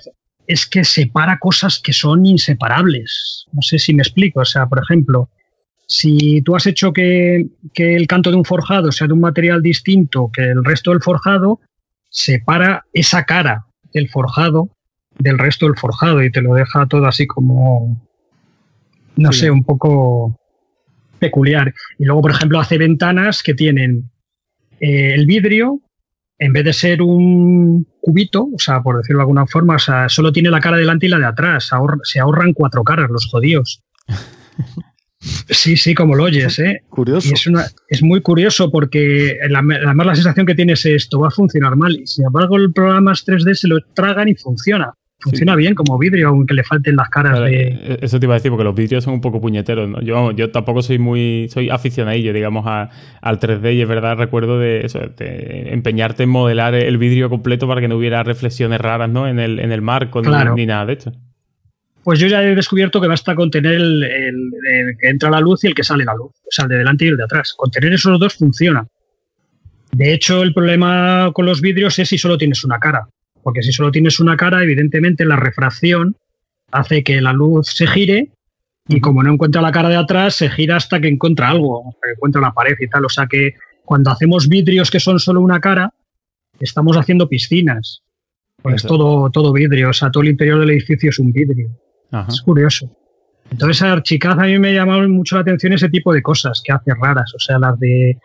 es que separa cosas que son inseparables. No sé si me explico. O sea, por ejemplo, si tú has hecho que, el canto de un forjado sea de un material distinto que el resto del forjado, separa esa cara del forjado del resto del forjado y te lo deja todo así como, no sé, un poco peculiar. Y luego, por ejemplo, hace ventanas que tienen eh, el vidrio, en vez de ser un cubito, o sea, por decirlo de alguna forma, o sea, solo tiene la cara delante y la de atrás. se ahorran cuatro caras los jodidos. Sí, sí, como lo oyes, ¿eh? Curioso. es, una, es muy curioso porque además la sensación que tienes es esto va a funcionar mal y sin embargo el programa 3D se lo tragan y funciona. Funciona bien como vidrio, aunque le falten las caras de. Eh, eso te iba a decir, porque los vidrios son un poco puñeteros. ¿no? Yo, yo tampoco soy muy. Soy aficionadillo, digamos, al 3D. Y es verdad, recuerdo de eso, de empeñarte en modelar el vidrio completo para que no hubiera reflexiones raras, ¿no? En el, en el marco, ni, nada de hecho. Pues yo ya he descubierto que basta con tener el, que entra la luz y el que sale la luz. O sea, el de delante y el de atrás. Con tener esos dos funciona. De hecho, el problema con los vidrios es si solo tienes una cara. Porque si solo tienes una cara, evidentemente la refracción hace que la luz se gire y como no encuentra la cara de atrás, se gira hasta que encuentra algo, hasta que encuentra la pared y tal. O sea que cuando hacemos vidrios que son solo una cara, estamos haciendo piscinas. Pues es todo, todo vidrio, o sea, todo el interior del edificio es un vidrio. Es curioso. Entonces, Archicad a mí me llamado mucho la atención ese tipo de cosas que hace raras, o sea, las de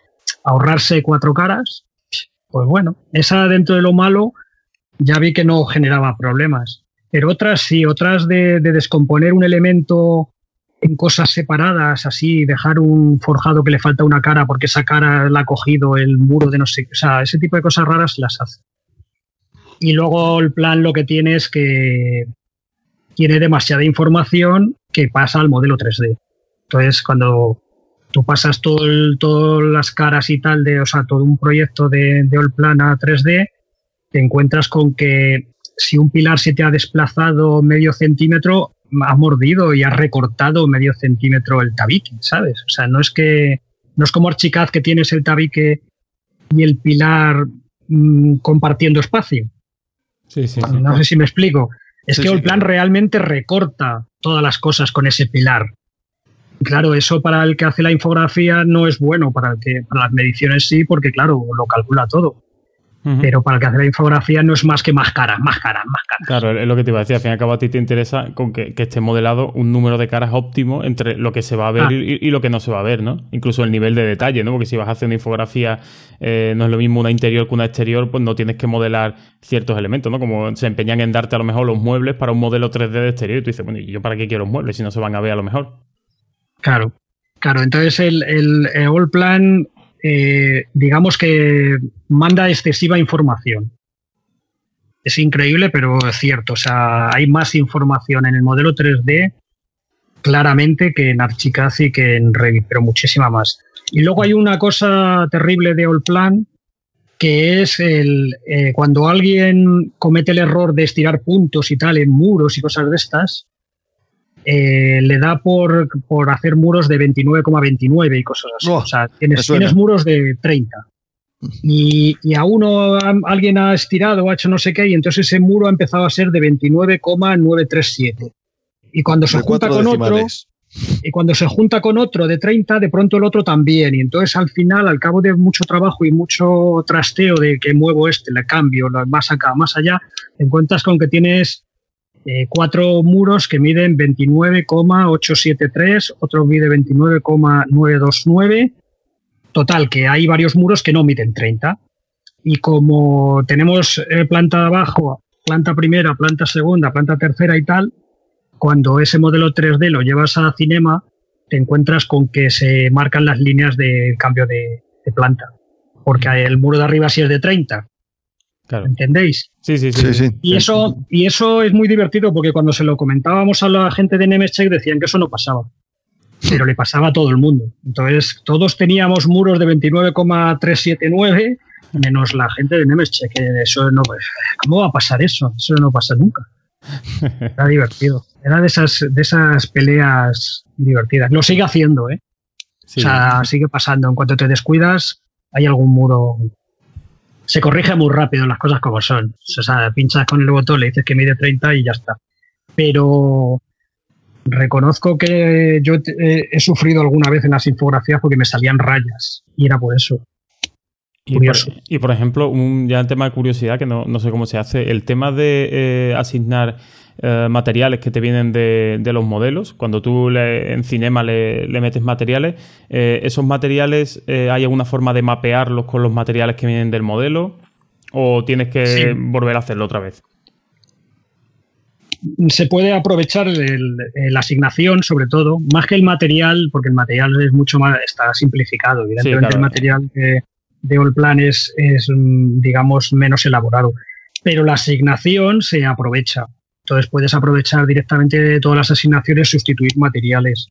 ahorrarse cuatro caras. Pues bueno, esa dentro de lo malo ya vi que no generaba problemas. Pero otras sí, otras de, descomponer un elemento en cosas separadas, así, dejar un forjado que le falta una cara porque esa cara la ha cogido el muro de no sé, o sea, ese tipo de cosas raras las hace. Y luego el plan lo que tiene es que tiene demasiada información que pasa al modelo 3D. Entonces, cuando tú pasas todo todas las caras y tal de, o sea, todo un proyecto de, de Allplan a 3D, te encuentras con que si un pilar se te ha desplazado medio centímetro, ha mordido y ha recortado medio centímetro el tabique, ¿sabes? O sea, no es que no es como Archicad que tienes el tabique y el pilar mm, compartiendo espacio. Sí, sí, No sé si me explico. Es que el plan realmente recorta todas las cosas con ese pilar. Claro, eso para el que hace la infografía no es bueno, para el que para las mediciones sí, porque claro, lo calcula todo. Pero para el que hace la infografía no es más que más caras, más caras, más caras. Claro, es lo que te iba a decir. Al fin y al cabo, a ti te interesa con que, esté modelado un número de caras óptimo entre lo que se va a ver ah. y, lo que no se va a ver, ¿no? Incluso el nivel de detalle, ¿no? Porque si vas a hacer una infografía, eh, no es lo mismo una interior que una exterior, pues no tienes que modelar ciertos elementos, ¿no? Como se empeñan en darte a lo mejor los muebles para un modelo 3D de exterior y tú dices, bueno, ¿y yo para qué quiero los muebles si no se van a ver a lo mejor? Claro, claro. Entonces el, el, el All Plan eh, digamos que manda excesiva información. Es increíble, pero es cierto. O sea, hay más información en el modelo 3D claramente que en Archicad y que en Revit, pero muchísima más. Y luego hay una cosa terrible de Allplan, que es el, eh, cuando alguien comete el error de estirar puntos y tal en muros y cosas de estas, eh, le da por, por, hacer muros de 29,29 y cosas así. Oh, o sea, tienes, tienes, muros de 30. Y, y, a uno alguien ha estirado, ha hecho no sé qué, y entonces ese muro ha empezado a ser de 29,937. Y cuando se junta con otro, y cuando se junta con otro de 30, de pronto el otro también. Y entonces al final, al cabo de mucho trabajo y mucho trasteo de que muevo este, le cambio, más acá, más allá, te encuentras con que tienes eh, cuatro muros que miden 29,873, otro mide 29,929. Total, que hay varios muros que no miden 30. Y como tenemos eh, planta abajo, planta primera, planta segunda, planta tercera y tal, cuando ese modelo 3D lo llevas a Cinema, te encuentras con que se marcan las líneas de cambio de, de planta. Porque el muro de arriba sí es de 30, ¿Entendéis? Sí, sí, sí. Y, eso, y eso es muy divertido porque cuando se lo comentábamos a la gente de Nemescheck decían que eso no pasaba. Pero le pasaba a todo el mundo. Entonces, todos teníamos muros de 29,379 menos la gente de Nemescheck. Eso no, ¿Cómo va a pasar eso? Eso no pasa nunca. Era divertido. Era de esas, de esas peleas divertidas. Lo sigue haciendo, ¿eh? O sea, sigue pasando. En cuanto te descuidas, hay algún muro se corrige muy rápido las cosas como son. O sea, pinchas con el botón, le dices que mide 30 y ya está. Pero reconozco que yo he sufrido alguna vez en las infografías porque me salían rayas y era por eso. Y por, ejemplo, un ya tema de curiosidad que no, sé cómo se hace, el tema de eh, asignar eh, materiales que te vienen de, los modelos. Cuando tú en Cinema le, metes materiales, eh, ¿esos materiales eh, hay alguna forma de mapearlos con los materiales que vienen del modelo? ¿O tienes que volver a hacerlo otra vez? se puede aprovechar la asignación, sobre todo, más que el material, porque el material es mucho más, está simplificado. Evidentemente, el material de, de Allplan es, es, digamos, menos elaborado. Pero la asignación se aprovecha. Entonces puedes aprovechar directamente todas las asignaciones, sustituir materiales.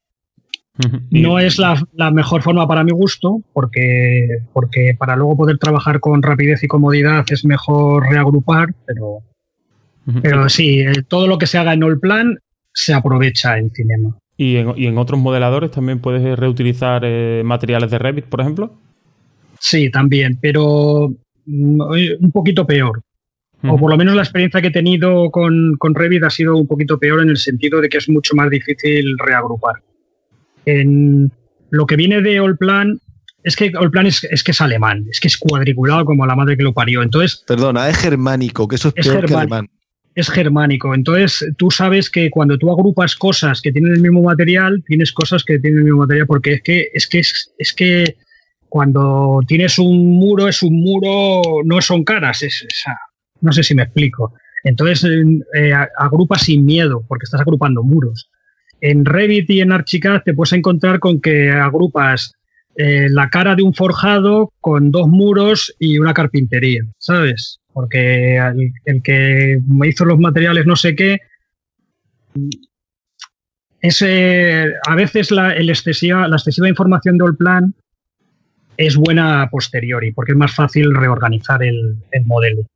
No es la, mejor forma para mi gusto, porque, porque para luego poder trabajar con rapidez y comodidad es mejor reagrupar, pero, pero sí, eh, todo lo que se haga en Allplan se aprovecha en Cinema. ¿Y en, otros modeladores también puedes reutilizar eh, materiales de Revit, por ejemplo? Sí, también, pero mm, un poquito peor. O por lo menos la experiencia que he tenido con, con Revit ha sido un poquito peor en el sentido de que es mucho más difícil reagrupar. En lo que viene de Allplan es que Allplan es, es que es alemán, es que es cuadriculado como la madre que lo parió. Entonces, Perdona, es germánico, que eso es, peor que alemán. Es germánico. Entonces, tú sabes que cuando tú agrupas cosas que tienen el mismo material, tienes cosas que tienen el mismo material, porque es que, es que, es, que cuando tienes un muro, es un muro, no son caras, es, no sé si me explico. Entonces, eh, agrupas sin miedo, porque estás agrupando muros en Revit y en Archicad te puedes encontrar con que agrupas eh, la cara de un forjado con dos muros y una carpintería, ¿sabes? Porque el, que me hizo los materiales no sé qué, ese, a veces la, excesiva, la excesiva información del plan es buena a posteriori, porque es más fácil reorganizar el, modelo.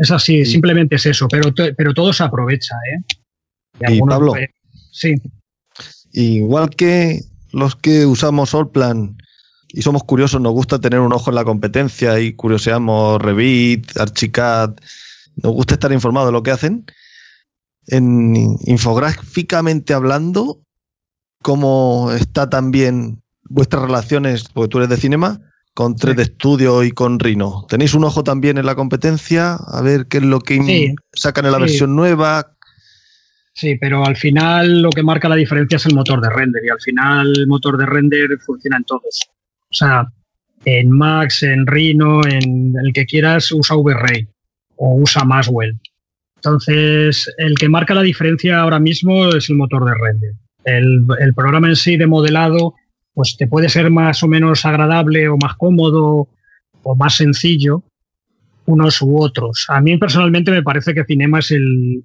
Es así, simplemente es eso, pero, pero todo se aprovecha. ¿eh? Y, Pablo, Sí. Igual que los que usamos Allplan y somos curiosos, nos gusta tener un ojo en la competencia y curioseamos Revit, Archicad, nos gusta estar informado de lo que hacen. En infográficamente hablando, ¿cómo está también vuestras relaciones, porque tú eres de cinema, con 3D Studio y con Rhino? ¿Tenéis un ojo también en la competencia? A ver qué es lo que sacan en la versión nueva, Sí, pero al final lo que marca la diferencia es el motor de render y al final el motor de render funciona en todos. O sea, en Max, en Rhino, en el que quieras usa VRay o usa Maswell. Entonces, el que marca la diferencia ahora mismo es el motor de render. El, el programa en sí de modelado, pues te puede ser más o menos agradable o más cómodo o más sencillo, unos u otros. A mí personalmente me parece que Cinema es el,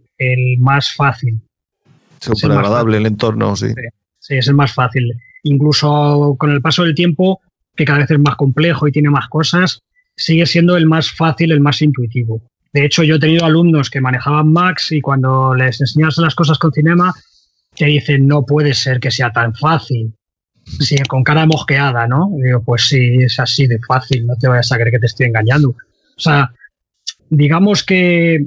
más fácil. Súper agradable el entorno, sí. sí. es el más fácil. Incluso con el paso del tiempo, que cada vez es más complejo y tiene más cosas, sigue siendo el más fácil, el más intuitivo. De hecho, yo he tenido alumnos que manejaban Max y cuando les enseñas las cosas con Cinema, te dicen, no puede ser que sea tan fácil. Sí, con cara mosqueada, ¿no? digo, pues sí, es así de fácil, no te vayas a creer que te estoy engañando. O sea, digamos que,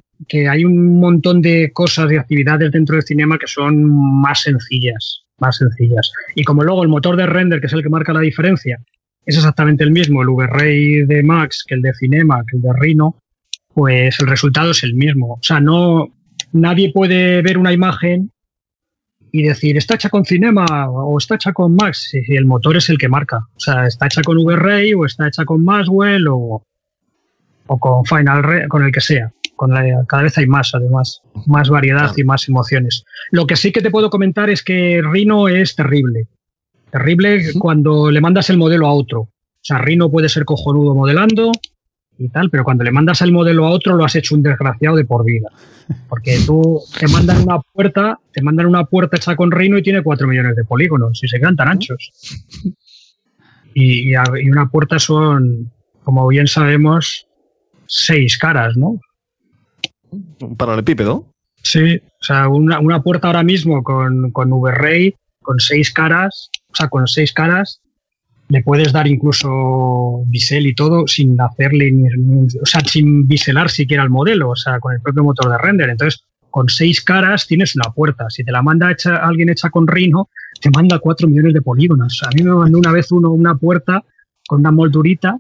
hay un montón de cosas y actividades dentro del cinema que son más sencillas, más sencillas. Y como luego el motor de render, que es el que marca la diferencia, es exactamente el mismo, el V-Ray de Max que el de Cinema, que el de Rhino, pues el resultado es el mismo. O sea, no nadie puede ver una imagen y decir, está hecha con Cinema o está hecha con Max, si el motor es el que marca. O sea, está hecha con V-Ray o está hecha con Maxwell o, o con Final con el que sea. Con cada vez hay más, además, más variedad y más emociones. Lo que sí que te puedo comentar es que Rhino es terrible. Terrible cuando le mandas el modelo a otro. O sea, Rhino puede ser cojonudo modelando y tal, pero cuando le mandas el modelo a otro lo has hecho un desgraciado de por vida. Porque tú te mandan una puerta, te mandan una puerta hecha con Rhino y tiene 4 millones de polígonos y se quedan tan anchos. y una puerta son, como bien sabemos, seis caras, ¿no? Un paralelepípedo. Sí, o sea, una, puerta ahora mismo con, con V-Ray, con seis caras, o sea, con seis caras, le puedes dar incluso bisel y todo sin hacerle, o sea, sin biselar siquiera el modelo, o sea, con el propio motor de render. Entonces, con seis caras tienes una puerta. Si te la manda hecha, alguien hecha con Rhino, te manda cuatro millones de polígonos. A mí me mandó una vez uno una puerta con una moldurita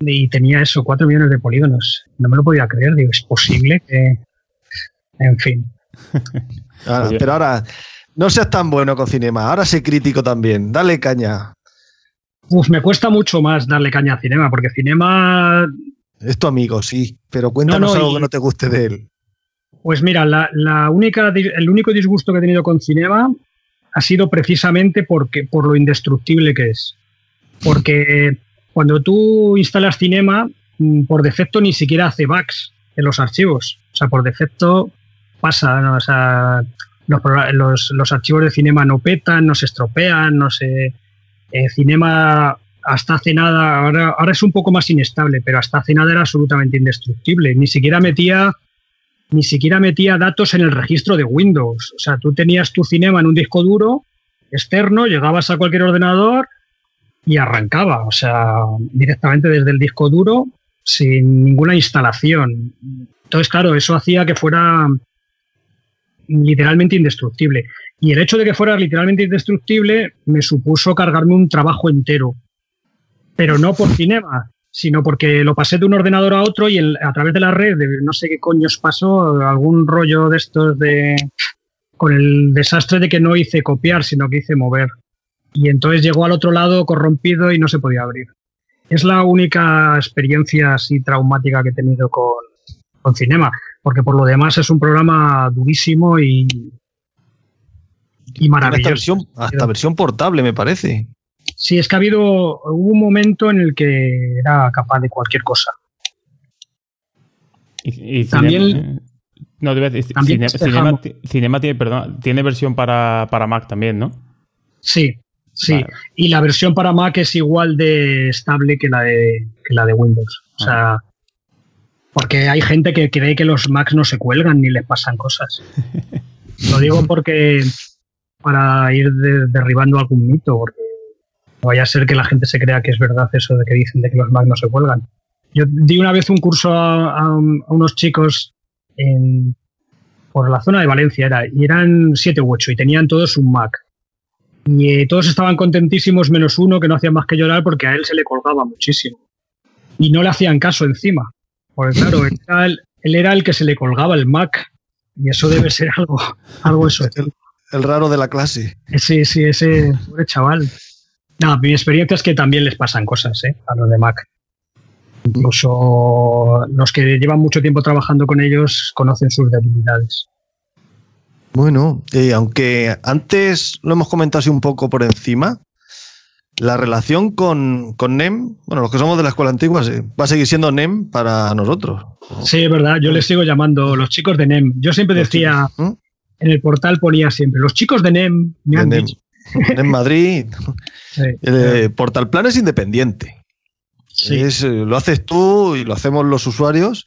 y tenía eso, 4 millones de polígonos. No me lo podía creer, digo, es posible que... En fin. pero ahora, no seas tan bueno con cinema, ahora sé crítico también, dale caña. Uf, me cuesta mucho más darle caña a cinema, porque cinema... Es tu amigo, sí, pero cuéntanos algo que no te guste de él. Pues mira, la, única, el único disgusto que he tenido con Cinema ha sido precisamente porque, por lo indestructible que es. Porque cuando tú instalas Cinema, mm, por defecto ni siquiera hace bugs en los archivos. O sea, por defecto pasa, o sea, los, archivos de Cinema no petan, no se estropean, no se... Eh, Cinema hasta hace nada, ahora, ahora es un poco más inestable, pero hasta hace nada era absolutamente indestructible. Ni siquiera metía ni siquiera metía datos en el registro de Windows. O sea, tú tenías tu cinema en un disco duro externo, llegabas a cualquier ordenador y arrancaba, o sea, directamente desde el disco duro sin ninguna instalación. Entonces, claro, eso hacía que fuera literalmente indestructible. Y el hecho de que fuera literalmente indestructible me supuso cargarme un trabajo entero. Pero no por cinema, sino porque lo pasé de un ordenador a otro y a través de la red, no sé qué coños pasó, algún rollo de estos de... con el desastre de que no hice copiar, sino que hice mover. Y entonces llegó al otro lado corrompido y no se podía abrir. Es la única experiencia así traumática que he tenido con, con Cinema, porque por lo demás es un programa durísimo y, y maravilloso. versión, hasta versión portable, me parece. Sí, es que ha habido hubo un momento en el que era capaz de cualquier cosa. Y, también. no, debe decir, Cinema, tiene, perdón, tiene versión para, Mac también, ¿no? Sí, sí. Y la versión para Mac es igual de estable que la de, la de Windows. O sea, porque hay gente que cree que los Macs no se cuelgan ni les pasan cosas. Lo digo porque para ir derribando algún mito, porque vaya a ser que la gente se crea que es verdad eso de que dicen de que los Mac no se cuelgan. Yo di una vez un curso a, unos chicos en, por la zona de Valencia, era, y eran siete u ocho, y tenían todos un Mac. Y eh, todos estaban contentísimos, menos uno que no hacía más que llorar porque a él se le colgaba muchísimo. Y no le hacían caso encima. Porque claro, él era el, que se le colgaba el Mac. Y eso debe ser algo, algo eso. El, raro de la clase. Sí, sí, ese pobre chaval. No, mi experiencia es que también les pasan cosas ¿eh? a los de Mac. Incluso los que llevan mucho tiempo trabajando con ellos conocen sus debilidades. Bueno, eh, aunque antes lo hemos comentado así un poco por encima, la relación con, NEM, bueno, los que somos de la escuela antigua, va a seguir siendo NEM para nosotros. Sí, es verdad, yo les sigo llamando los chicos de NEM. Yo siempre decía, en el portal ponía siempre, los chicos de NEM me han dicho. NEM Madrid. Eh, Portal Plan es independiente. Eh, lo haces tú y lo hacemos los usuarios.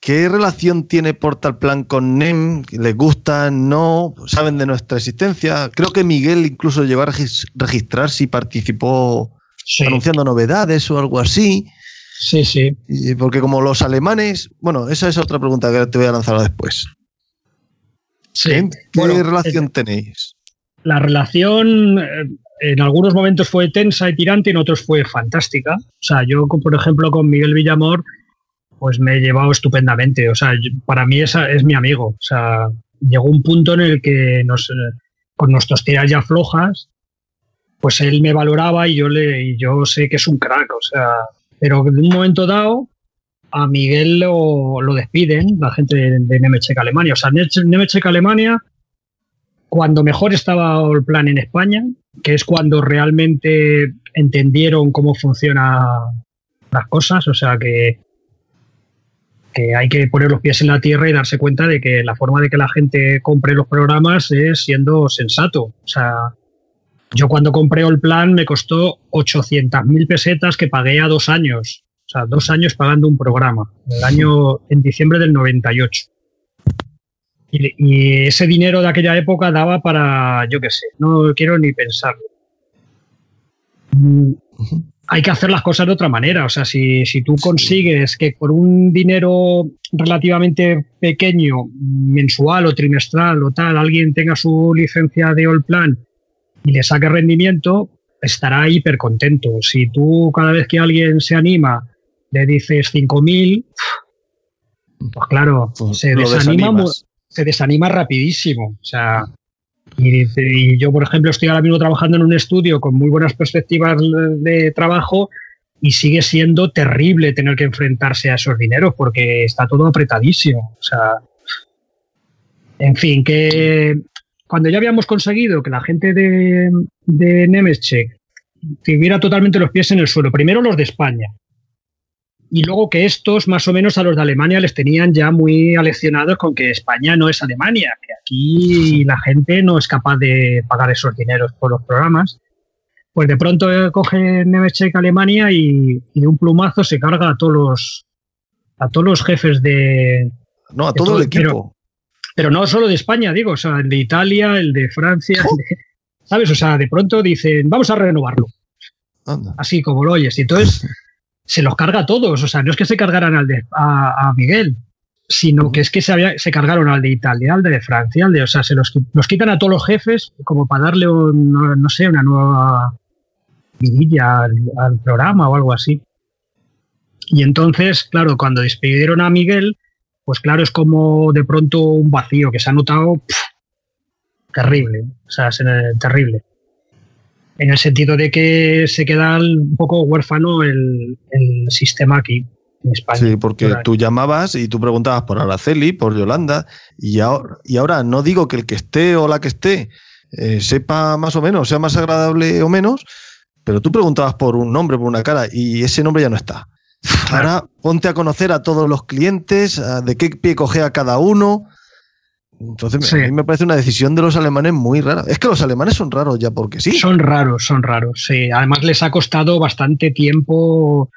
¿Qué relación tiene Portal Plan con NEM? ¿Les gusta? ¿No? ¿Saben de nuestra existencia? Creo que Miguel incluso llegó a registrar si participó anunciando novedades o algo así. Sí, sí. porque como los alemanes, bueno, esa es otra pregunta que te voy a lanzar después. ¿Qué, relación tenéis? La relación eh, en algunos momentos fue tensa y tirante, en otros fue fantástica. O sea, yo, por ejemplo, con Miguel Villamor, pues me he llevado estupendamente. O sea, para mí esa es mi amigo. O sea, llegó un punto en el que nos, con nuestras tiras ya flojas, pues él me valoraba y yo le, y yo sé que es un crack. O sea, pero en un momento dado, a Miguel lo, lo despiden, la gente de, de Alemania. O sea, Nemetschek Alemania, cuando mejor estaba el plan en España, que es cuando realmente entendieron cómo funcionan las cosas, o sea que, que hay que poner los pies en la tierra y darse cuenta de que la forma de que la gente compre los programas es siendo sensato. O sea, yo cuando compré el plan me costó 800.000 pesetas que pagué a dos años. O sea, dos años pagando un programa. El año en diciembre del 98. Y, ese dinero de aquella época daba para, yo qué sé, no quiero ni pensarlo. Mm, hay que hacer las cosas de otra manera. O sea, si, si tú consigues que por un dinero relativamente pequeño, mensual o trimestral o tal, alguien tenga su licencia de All Plan y le saque rendimiento, estará hiper contento. Si tú cada vez que alguien se anima le dices 5.000, pues claro, pues se desanima, se desanima rapidísimo. O sea, y, yo, por ejemplo, estoy ahora mismo trabajando en un estudio con muy buenas perspectivas de trabajo y sigue siendo terrible tener que enfrentarse a esos dineros porque está todo apretadísimo. O sea, En fin, que cuando ya habíamos conseguido que la gente de, de Nemescheck tuviera totalmente los pies en el suelo, primero los de España, y luego que estos más o menos a los de Alemania les tenían ya muy aleccionados con que España no es Alemania, que aquí la gente no es capaz de pagar esos dineros por los programas. Pues de pronto coge Nemescheck Alemania y, y, de un plumazo se carga a todos los a todos los jefes de no a todo, el equipo. Pero, pero, no solo de España, digo, o sea, el de Italia, el de Francia, el de, ¿sabes? O sea, de pronto dicen, vamos a renovarlo. Anda. Así como lo oyes. Y entonces se los carga a todos. O sea, no es que se cargaran al de, a, a Miguel, sino que es que se, había, se, cargaron al de Italia, al de Francia, al de, o sea, se los, los quitan a todos los jefes como para darle, un, no sé, una nueva vidilla al, al, programa o algo así. Y entonces, claro, cuando despidieron a Miguel, pues claro, es como de pronto un vacío que se ha notado pff, terrible, o sea, terrible en el sentido de que se queda un poco huérfano el, el sistema aquí. En España. Sí, porque tú llamabas y tú preguntabas por Araceli, por Yolanda, y ahora, y ahora no digo que el que esté o la que esté eh, sepa más o menos, sea más agradable o menos, pero tú preguntabas por un nombre, por una cara, y ese nombre ya no está. Ahora ponte a conocer a todos los clientes, de qué pie cogea cada uno. Entonces, sí. a mí me parece una decisión de los alemanes muy rara. Es que los alemanes son raros ya porque sí. Son raros, son raros, sí. Además les ha costado bastante tiempo,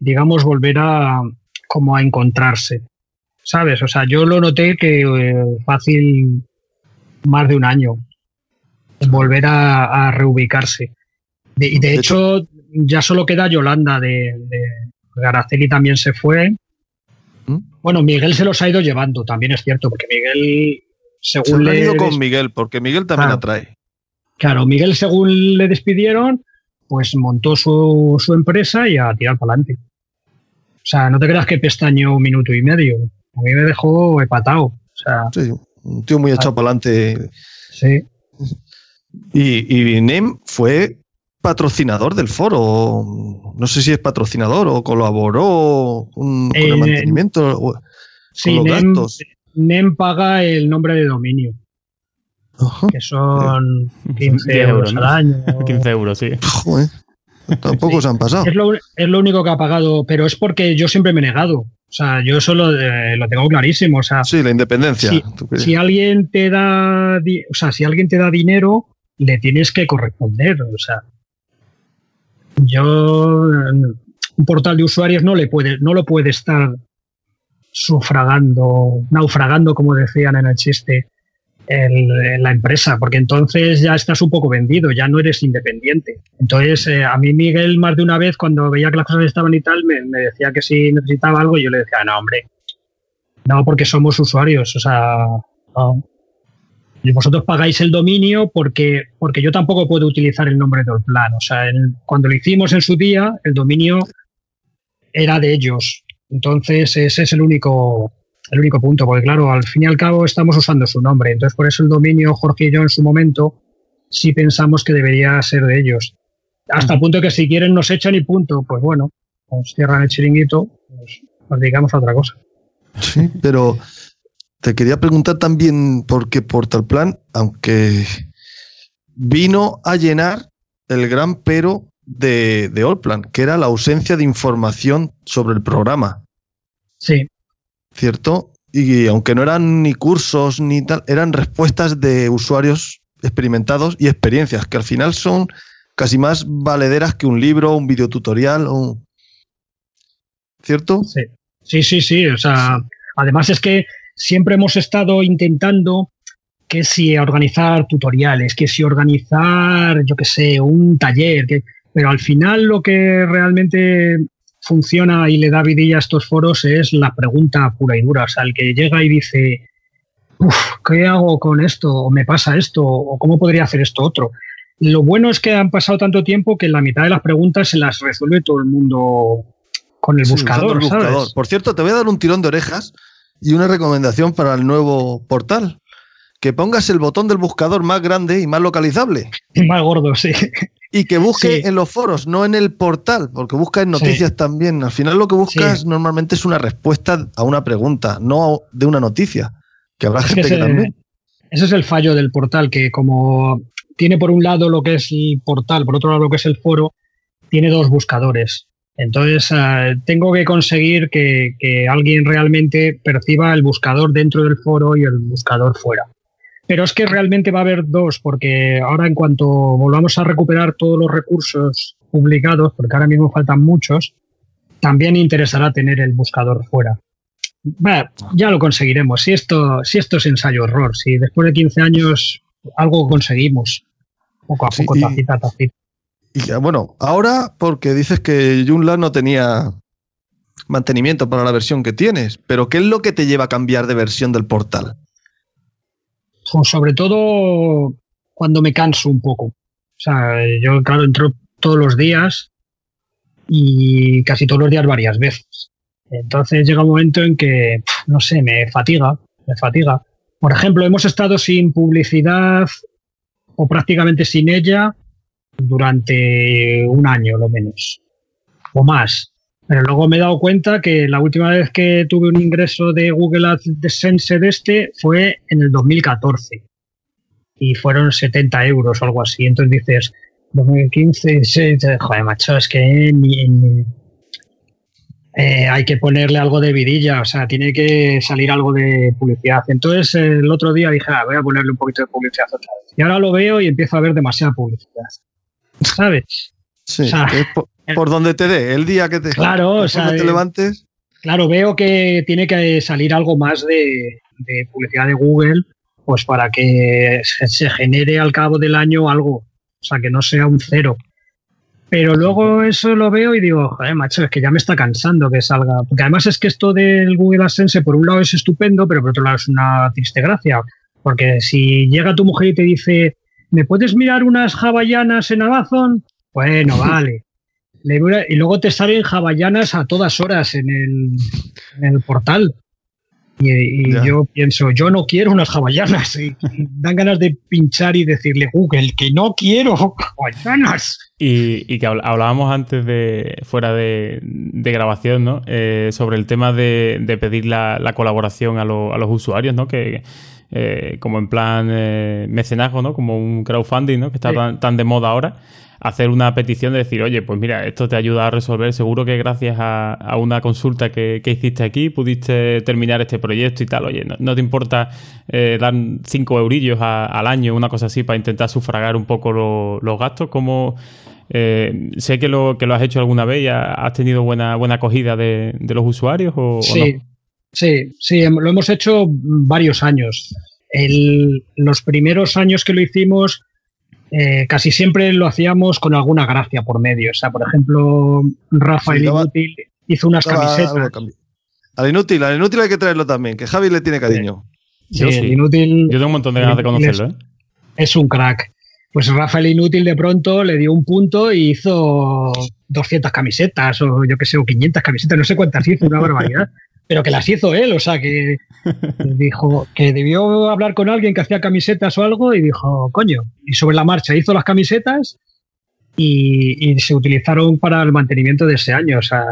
digamos, volver a como a encontrarse. ¿Sabes? O sea, yo lo noté que eh, fácil más de un año volver a, a reubicarse. De, y de, de hecho, hecho, ya solo queda Yolanda de, de Araceli también se fue. Bueno, Miguel se los ha ido llevando, también es cierto, porque Miguel, según se le. ido con Miguel, porque Miguel también Ah. atrae. Claro, Miguel, según le despidieron, pues montó su, su empresa y a tirar para adelante. O sea, no te creas que pestañó un minuto y medio. A mí me dejó hepatado. O sea, Sí, un tío muy echado para adelante. sí. Y, y NEM fue patrocinador del foro. No sé si es patrocinador o colaboró con, con el Eh, mantenimiento. o- Sí, los NEM, gastos. NEM paga el nombre de dominio, Ajá. que son 15 10 euros euros, ¿no? al año. 15 euros, sí. Joder, tampoco Sí. se han pasado. Es lo, es lo único que ha pagado, pero es porque yo siempre me he negado. O sea, yo eso lo, eh, lo tengo clarísimo. O sea, Sí, la independencia. Si alguien te da, o sea, si alguien te da dinero, le tienes que corresponder. O sea, yo eh, un portal de usuarios no le puede, no lo puede estar sufragando, naufragando, como decían en el chiste, el- la empresa, porque entonces ya estás un poco vendido, ya no eres independiente. Entonces, eh, a mí Miguel más de una vez, cuando veía que las cosas estaban y tal, me, me decía que si necesitaba algo, y yo le decía, no, hombre, no, porque somos usuarios, o sea, no. Y vosotros pagáis el dominio porque, porque yo tampoco puedo utilizar el nombre del plan. O sea, el- cuando lo hicimos en su día, el dominio era de ellos. Entonces, ese es el único, el único punto, porque claro, al fin y al cabo estamos usando su nombre. Entonces, por eso el dominio, Jorge y yo en su momento, sí pensamos que debería ser de ellos. Hasta el punto que si quieren nos echan y punto. Pues bueno, nos cierran el chiringuito, pues nos dedicamos a otra cosa. Sí, pero te quería preguntar también por qué Portal Plan, aunque vino a llenar el gran pero de, de Allplan, que era la ausencia de información sobre el programa, Sí, ¿cierto? Y aunque no eran ni cursos ni tal, eran respuestas de usuarios experimentados y experiencias, que al final son casi más valederas que un libro, un videotutorial, un... ¿cierto? Sí, sí, sí, sí. O sea, además es que siempre hemos estado intentando que si organizar tutoriales, que si organizar, yo qué sé, un taller, que, pero al final lo que realmente funciona y le da vidilla a estos foros es la pregunta pura y dura. O sea, el que llega y dice, Uf, ¿qué hago con esto? ¿O me pasa esto? ¿O cómo podría hacer esto otro? Lo bueno es que han pasado tanto tiempo que la mitad de las preguntas se las resuelve todo el mundo con el Sí, buscador, usando el ¿sabes? buscador. Por cierto, te voy a dar un tirón de orejas y una recomendación para el nuevo portal. Que pongas el botón del buscador más grande y más localizable. Más gordo, sí. Y que busque Sí. en los foros, no en el portal, porque busca en noticias también. Al final lo que buscas Sí. normalmente es una respuesta a una pregunta, no de una noticia. Que habrá Es gente que que, ese, también. ese es el fallo del portal, que como tiene por un lado lo que es el portal, por otro lado lo que es el foro, tiene dos buscadores. Entonces, eh, tengo que conseguir que, alguien realmente perciba el buscador dentro del foro y el buscador fuera. Pero es que realmente va a haber dos, porque ahora en cuanto volvamos a recuperar todos los recursos publicados, porque ahora mismo faltan muchos, también interesará tener el buscador fuera. ya lo conseguiremos. Si esto, si esto es ensayo-error, si después de 15 años algo conseguimos, poco a poco, tacita, tacita. Y bueno, ahora porque dices que Joomla no tenía mantenimiento para la versión que tienes, pero ¿qué es lo que te lleva a cambiar de versión del portal? Pues sobre todo cuando me canso un poco. O sea, yo, claro, entro todos los días y casi todos los días varias veces. Entonces llega un momento en que, no sé, me fatiga, me fatiga. Por ejemplo, hemos estado sin publicidad o prácticamente sin ella durante un año, lo menos, o más. Pero luego me he dado cuenta que la última vez que tuve un ingreso de Google AdSense de este fue en el 2014 y fueron 70 euros o algo así. Entonces dices, 2015, joder, macho, es que eh, hay que ponerle algo de vidilla, o sea, tiene que salir algo de publicidad. Entonces el otro día dije, ah, voy a ponerle un poquito de publicidad otra vez. Y ahora lo veo y empiezo a ver demasiada publicidad. ¿Sabes? Sí, por, donde te dé, el día que te, claro, te eh, levantes. Claro, veo que tiene que salir algo más de, publicidad de Google, pues para que se, genere al cabo del año algo, o sea, que no sea un cero. Pero luego eso lo veo y digo, joder, macho, es que ya me está cansando que salga. Porque además es que esto del Google AdSense, por un lado es estupendo, pero por otro lado es una triste gracia. Porque si llega tu mujer y te dice, ¿me puedes mirar unas hawaianas en Amazon? Bueno, vale. y luego te salen hawaianas a todas horas en el, portal. Y, yo pienso, yo no quiero unas hawaianas. Y, dan ganas de pinchar y decirle, Google, que no quiero hawaianas. Y, que hablábamos antes de, fuera de, grabación, ¿no? Eh, sobre el tema de, pedir la, colaboración a, a, los usuarios, ¿no? Que, eh, como en plan eh, mecenazgo, ¿no? Como un crowdfunding, ¿no? Que está tan, de moda ahora. Hacer una petición de decir, oye, pues mira, esto te ayuda a resolver. Seguro que gracias a, una consulta que, hiciste aquí pudiste terminar este proyecto y tal. Oye, no, te importa eh, dar cinco eurillos al año, una cosa así, para intentar sufragar un poco los gastos. Como sé que lo, que lo has hecho alguna vez y has tenido buena, buena acogida de, los usuarios o, sí. no? Sí, sí, lo hemos hecho varios años. los primeros años que lo hicimos, eh, casi siempre lo hacíamos con alguna gracia por medio. O sea, por ejemplo, Rafael Inútil hizo unas camisetas. Al inútil, al inútil hay que traerlo también, que Javi le tiene cariño. Sí, Inútil. Yo tengo un montón de ganas de conocerlo, ¿eh? Es un crack. Pues Rafael Inútil de pronto le dio un punto y hizo 200 camisetas o yo qué sé, o 500 camisetas, no sé cuántas hizo, una barbaridad pero que las hizo él, o sea, que dijo que debió hablar con alguien que hacía camisetas o algo y dijo, coño, y sobre la marcha hizo las camisetas y, se utilizaron para el mantenimiento de ese año, o sea,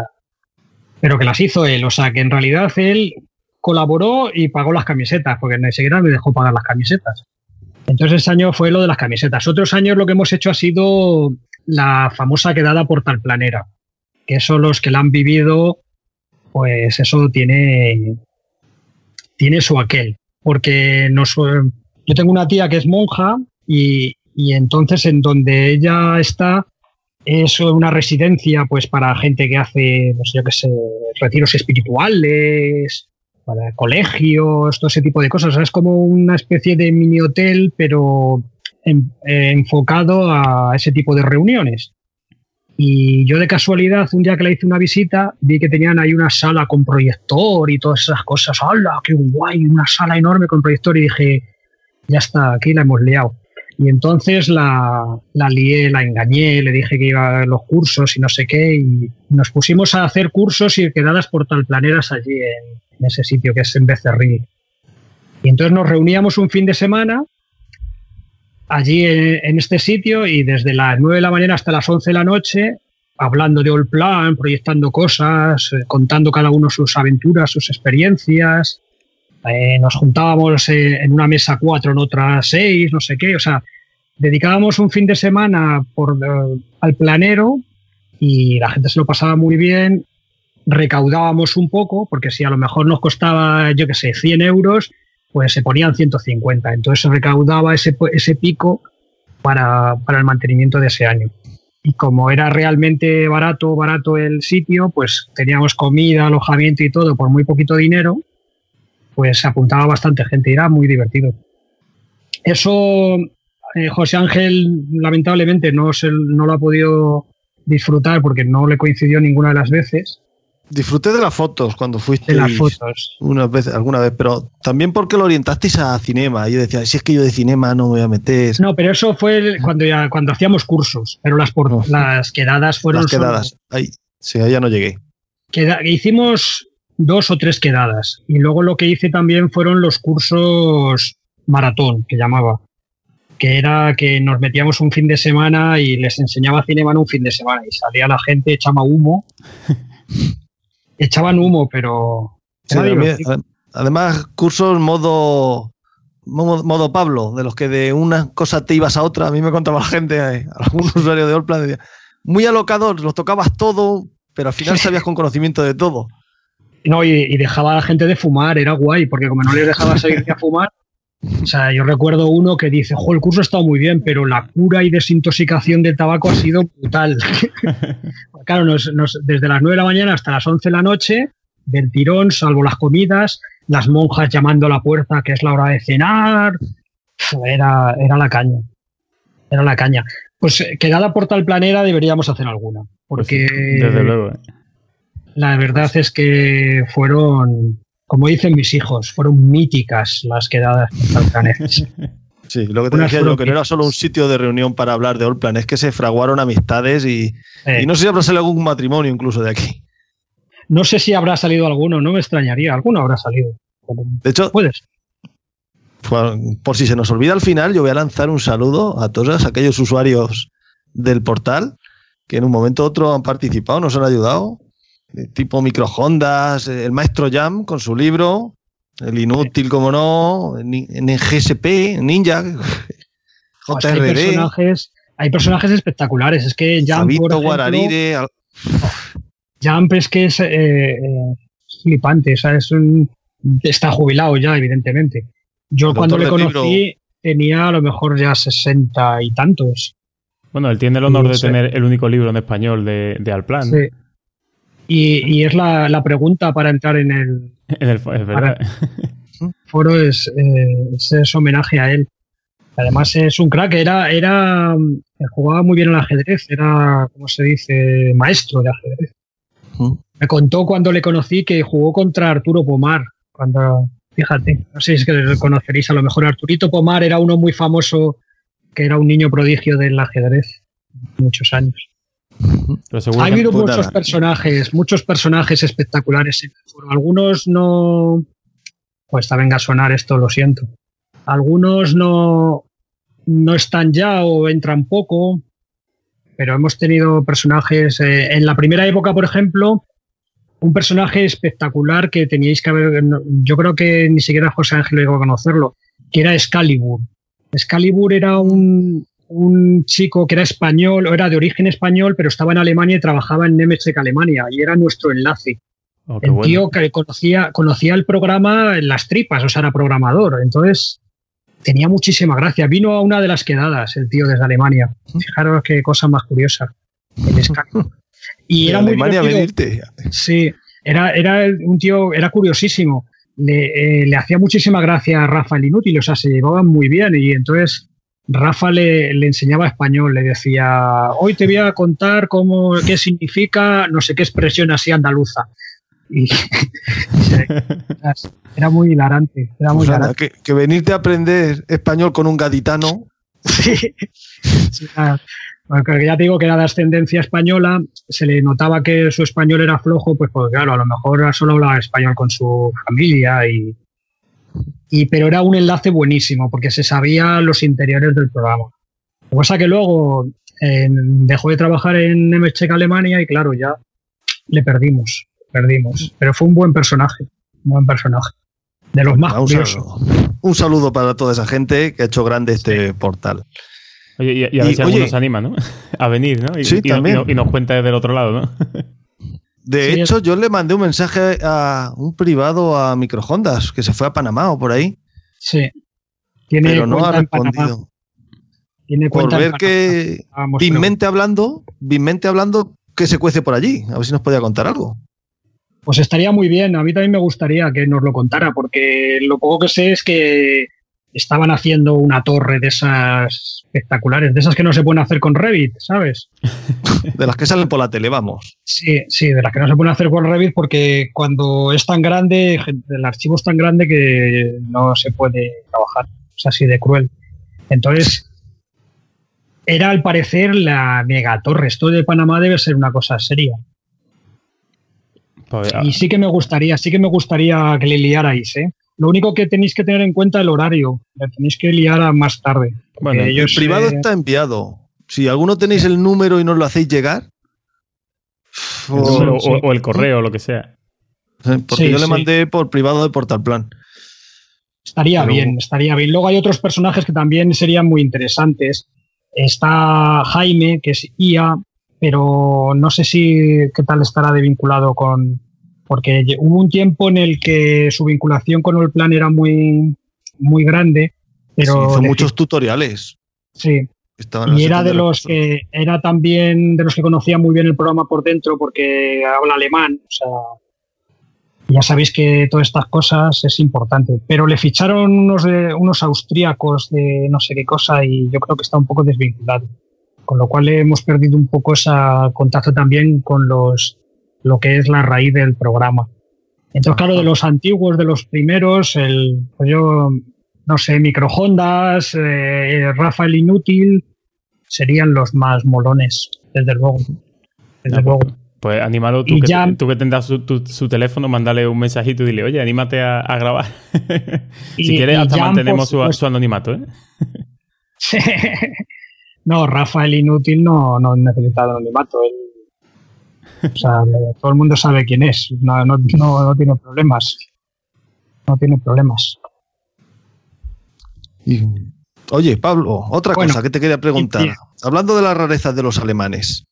pero que las hizo él, o sea, que en realidad él colaboró y pagó las camisetas, porque ni siquiera me dejó pagar las camisetas. Entonces ese año fue lo de las camisetas. Otros años lo que hemos hecho ha sido la famosa quedada por talplanera, que son los que la han vivido pues eso tiene, tiene su aquel. Porque yo tengo una tía que es monja y, entonces en donde ella está es una residencia pues para gente que hace, no sé, yo qué sé, retiros espirituales, para colegios, todo ese tipo de cosas. es como una especie de mini hotel, pero enfocado a ese tipo de reuniones. Y yo de casualidad, un día que le hice una visita, vi que tenían ahí una sala con proyector y todas esas cosas. ¡Hala, qué guay! Una sala enorme con proyector. Y dije, ya está, aquí la hemos liado. Y entonces la, la lié, la engañé, le dije que iba a los cursos y no sé qué. Y nos pusimos a hacer cursos y quedadas por talplaneras allí en, en ese sitio que es en Becerril. Y entonces nos reuníamos un fin de semana allí en, este sitio y desde las 9 de la mañana hasta las 11 de la noche, hablando de All Plan, proyectando cosas, eh, contando cada uno sus aventuras, sus experiencias. Eh, nos juntábamos eh, en una mesa cuatro, en otra seis, no sé qué. O sea, dedicábamos un fin de semana al planero y la gente se lo pasaba muy bien. Recaudábamos un poco, porque si a lo mejor nos costaba, yo qué sé, 100 euros, pues se ponían 150. Entonces se recaudaba ese, ese pico para, para el mantenimiento de ese año y como era realmente barato, barato el sitio, pues teníamos comida, alojamiento y todo por muy poquito dinero, pues se apuntaba bastante gente y era muy divertido. Eso eh, José Ángel lamentablemente no, se, no lo ha podido disfrutar porque no le coincidió ninguna de las veces, Disfruté de las fotos cuando fuiste. De las fotos. Una vez, alguna vez, pero también porque lo orientasteis a cinema. Yo decía, si es que yo de cinema no me voy a meter. No, pero eso fue cuando ya, cuando hacíamos cursos, pero las, por, las quedadas fueron. Las quedadas. Ahí, sí, ahí ya no llegué. Queda, hicimos dos o tres quedadas. Y luego lo que hice también fueron los cursos maratón, que llamaba. Que era que nos metíamos un fin de semana y les enseñaba cinema en un fin de semana. Y salía la gente, echaba humo. echaban humo, pero... Sí, además, cursos modo, modo, Pablo, de los que de una cosa te ibas a otra. A mí me contaba la gente, eh, algún usuario de Allplan, decía, muy alocador, los tocabas todo, pero al final sabías con conocimiento de todo. No, y, dejaba a la gente de fumar, era guay, porque como no les dejaba salir a fumar, o sea, yo recuerdo uno que dice, jo, el curso ha estado muy bien, pero la cura y desintoxicación del tabaco ha sido brutal. claro, desde las 9 de la mañana hasta las 11 de la noche, del tirón, salvo las comidas, las monjas llamando a la puerta que es la hora de cenar. Era, era la caña. Era la caña. Pues eh, quedada por tal planera deberíamos hacer alguna. Pues porque desde luego. ¿eh? la verdad es que fueron como dicen mis hijos, fueron míticas las quedadas planes. Sí, lo que te decía yo, que no era solo un sitio de reunión para hablar de Allplan, es que se fraguaron amistades y, no sé si habrá salido algún matrimonio incluso de aquí. No sé si habrá salido alguno, no me extrañaría, alguno habrá salido. De hecho, puedes. Por, si se nos olvida al final, yo voy a lanzar un saludo a todos aquellos usuarios del portal que en un momento u otro han participado, nos han ayudado tipo microondas, el maestro Jam con su libro, el inútil, como no, en, GSP, Ninja, JRD. Hay personajes, hay personajes espectaculares. Es que Jam, por Guararire. Jump es que es eh, eh, flipante. es un, está jubilado ya, evidentemente. Yo cuando le conocí tenía a lo mejor ya sesenta y tantos. Bueno, él tiene el honor de tener el único libro en español de, de Alplan. Sí. Y, es la, pregunta para entrar en el, en el foro, es, eh, es, homenaje a él. Además es un crack, era, era jugaba muy bien al ajedrez, era, como se dice, maestro de ajedrez. Me contó cuando le conocí que jugó contra Arturo Pomar. Cuando, fíjate, no sé si es que lo conoceréis, a lo mejor Arturito Pomar era uno muy famoso, que era un niño prodigio del ajedrez, muchos años. Ha habido muchos personajes, muchos personajes espectaculares Algunos no. Pues venga a sonar esto, lo siento. Algunos no, no están ya o entran poco, pero hemos tenido personajes. Eh, en la primera época, por ejemplo, un personaje espectacular que teníais que haber. Yo creo que ni siquiera José Ángel llegó a conocerlo, que era Excalibur. Excalibur era un, un chico que era español, o era de origen español, pero estaba en Alemania y trabajaba en Nemetschek Alemania, y era nuestro enlace. Oh, el tío que conocía, conocía el programa en las tripas, o sea, era programador. Entonces, tenía muchísima gracia. Vino a una de las quedadas el tío desde Alemania. Fijaros qué cosa más curiosa. y era Alemania venirte. Sí, era, era un tío, era curiosísimo. Le, eh, le hacía muchísima gracia a Rafa el Inútil, o sea, se llevaban muy bien y entonces Rafa le, enseñaba español, le decía, hoy te voy a contar cómo, qué significa no sé qué expresión así andaluza. Y era muy hilarante. Era muy pues Que, que, venirte a aprender español con un gaditano. sí, ya te digo que era de ascendencia española, se le notaba que su español era flojo, pues, pues claro, a lo mejor solo hablaba español con su familia y, y, pero era un enlace buenísimo porque se sabía los interiores del programa. Lo que pasa que luego dejó de trabajar en MCheck Alemania y claro, ya le perdimos, perdimos. Pero fue un buen personaje, un buen personaje. De los más un, curiosos. saludo, un saludo para toda esa gente que ha hecho grande este portal. Oye, y, y a ver Y, si alguno oye- se anima, ¿no? A venir, ¿no? Y, Sí, y- también. y nos cuenta desde el otro lado, ¿no? De Sí, hecho, yo le mandé un mensaje a un privado a Microhondas, que se fue a Panamá o por ahí, Sí. Tiene pero no ha respondido. Tiene Por ver que. Binmente hablando, Binmente hablando, que se cuece por allí. A ver si nos podía contar algo. Pues estaría muy bien. A mí también me gustaría que nos lo contara, porque lo poco que sé es que estaban haciendo una torre de esas espectaculares, de esas que no se pueden hacer con Revit, ¿sabes? De las que salen por la tele, vamos. Sí, sí, de las que no se pueden hacer con Revit porque cuando es tan grande, el archivo es tan grande que no se puede trabajar. Es así de cruel. Entonces, era al parecer la megatorre. Esto de Panamá debe ser una cosa seria. Pues, ah, Y sí que me gustaría, sí que me gustaría que le liarais, ¿eh? Lo único que tenéis que tener en cuenta es el horario. Le tenéis que liar a más tarde. bueno, El ellos, privado eh, está enviado. Si alguno tenéis el número y nos lo hacéis llegar, o- o, sí. o el correo o lo que sea. eh, porque Sí, yo le sí. mandé por privado de Portal Plan. Estaría Pero- bien, estaría bien. Luego hay otros personajes que también serían muy interesantes. Está Jaime, que es IA, pero no sé si qué tal estará de vinculado con. Porque hubo un tiempo en el que su vinculación con el plan era muy, muy grande, pero Sí, hizo muchos tutoriales. sí, Estaban y era de los que era también de los que conocía muy bien el programa por dentro porque habla alemán, o sea, ya sabéis que todas estas cosas es importante, pero le ficharon unos de, unos austríacos de no sé qué cosa y yo creo que está un poco desvinculado, con lo cual hemos perdido un poco ese contacto también con los lo que es la raíz del programa. Entonces, claro, de los antiguos, de los primeros, el pues yo no sé, microhondas, eh, Rafael Inútil, serían los más molones, desde luego. Desde Ah, luego. pues, pues anímalo, tú Y que, ya- tú que tendrás su, tu- su teléfono, mándale un mensajito y dile, oye, anímate a, a grabar. si Y- quieres, y hasta Jan, mantenemos por su, supuesto. su anonimato, ¿eh? no, Rafael Inútil no, no necesita anonimato. él- o sea, todo el mundo sabe quién es. No, no, no, no tiene problemas. No tiene problemas. Y- Oye, Pablo, otra Bueno, cosa que te quería preguntar. Hablando de las rarezas de los alemanes,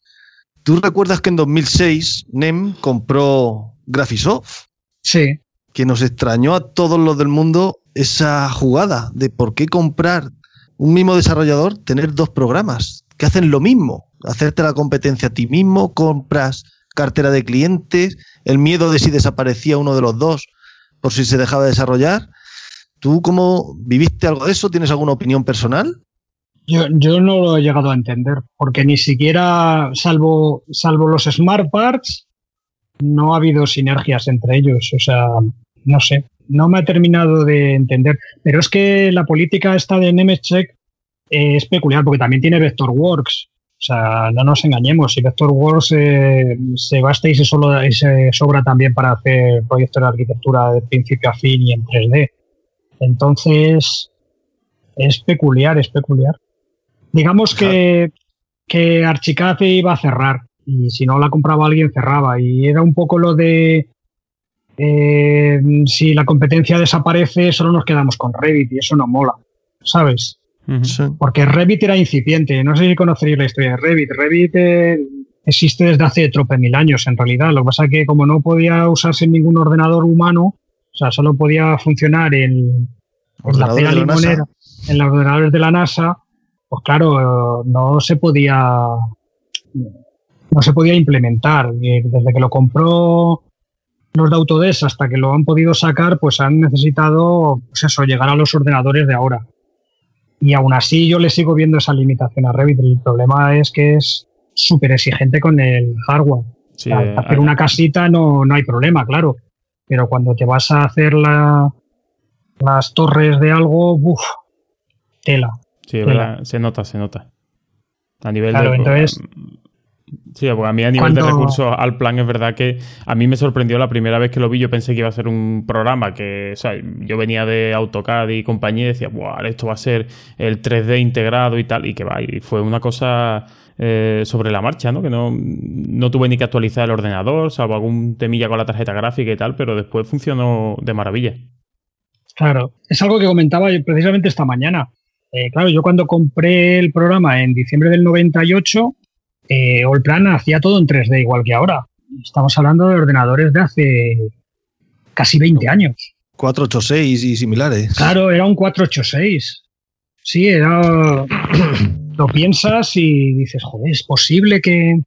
¿tú recuerdas que en 2006 NEM compró Graphisoft? Sí, Que nos extrañó a todos los del mundo esa jugada de por qué comprar un mismo desarrollador, tener dos programas que hacen lo mismo, hacerte la competencia a ti mismo, compras cartera de clientes, el miedo de si desaparecía uno de los dos por si se dejaba de desarrollar. ¿Tú cómo viviste algo de eso? ¿Tienes alguna opinión personal? Yo, no lo he llegado a entender, porque ni siquiera, salvo, salvo los Smart Parts, no ha habido sinergias entre ellos. O sea, no sé, no me ha terminado de entender. Pero es que la política esta de Nemetschek eh, es peculiar, porque también tiene Vectorworks. O sea, no nos engañemos, si Vectorworks eh, se basta y se, solo, y se sobra también para hacer proyectos de arquitectura de principio a fin y en 3D. Entonces, es peculiar, es peculiar. Digamos que, que Archicad iba a cerrar y si no la compraba alguien cerraba y era un poco lo de eh, si la competencia desaparece solo nos quedamos con Revit y eso no mola, ¿sabes? Porque Revit era incipiente, no sé si conoceréis la historia de Revit. Revit eh, existe desde hace trope mil años en realidad, lo que pasa es que como no podía usarse en ningún ordenador humano, o sea, solo podía funcionar en, en la pera la limonera, en los ordenadores de la NASA, pues claro, no se podía no se podía implementar. Desde que lo compró los de Autodesk hasta que lo han podido sacar, pues han necesitado pues eso, llegar a los ordenadores de ahora. Y aún así yo le sigo viendo esa limitación a Revit. El problema es que es súper exigente con el hardware. Sí, eh, hacer una casita no, no hay problema, claro. Pero cuando te vas a hacer la, las torres de algo, uff, tela. Sí, es Tela. verdad, se nota, se nota. A nivel Claro, de. entonces- Sí, porque a mí a nivel de recursos al plan es verdad que a mí me sorprendió la primera vez que lo vi. Yo pensé que iba a ser un programa que, o sea, yo venía de AutoCAD y compañía y decía, Buah, esto va a ser el 3D integrado y tal, y que va. Y fue una cosa eh, sobre la marcha, ¿no? Que no, no tuve ni que actualizar el ordenador, salvo algún temilla con la tarjeta gráfica y tal, pero después funcionó de maravilla. Claro, es algo que comentaba precisamente esta mañana. Eh, claro, yo cuando compré el programa en diciembre del 98, eh, Allplan hacía todo en 3D igual que ahora. Estamos hablando de ordenadores de hace casi 20 años. 486 y similares. Claro, era un 486. Sí, era. Lo piensas y dices, joder, es posible que.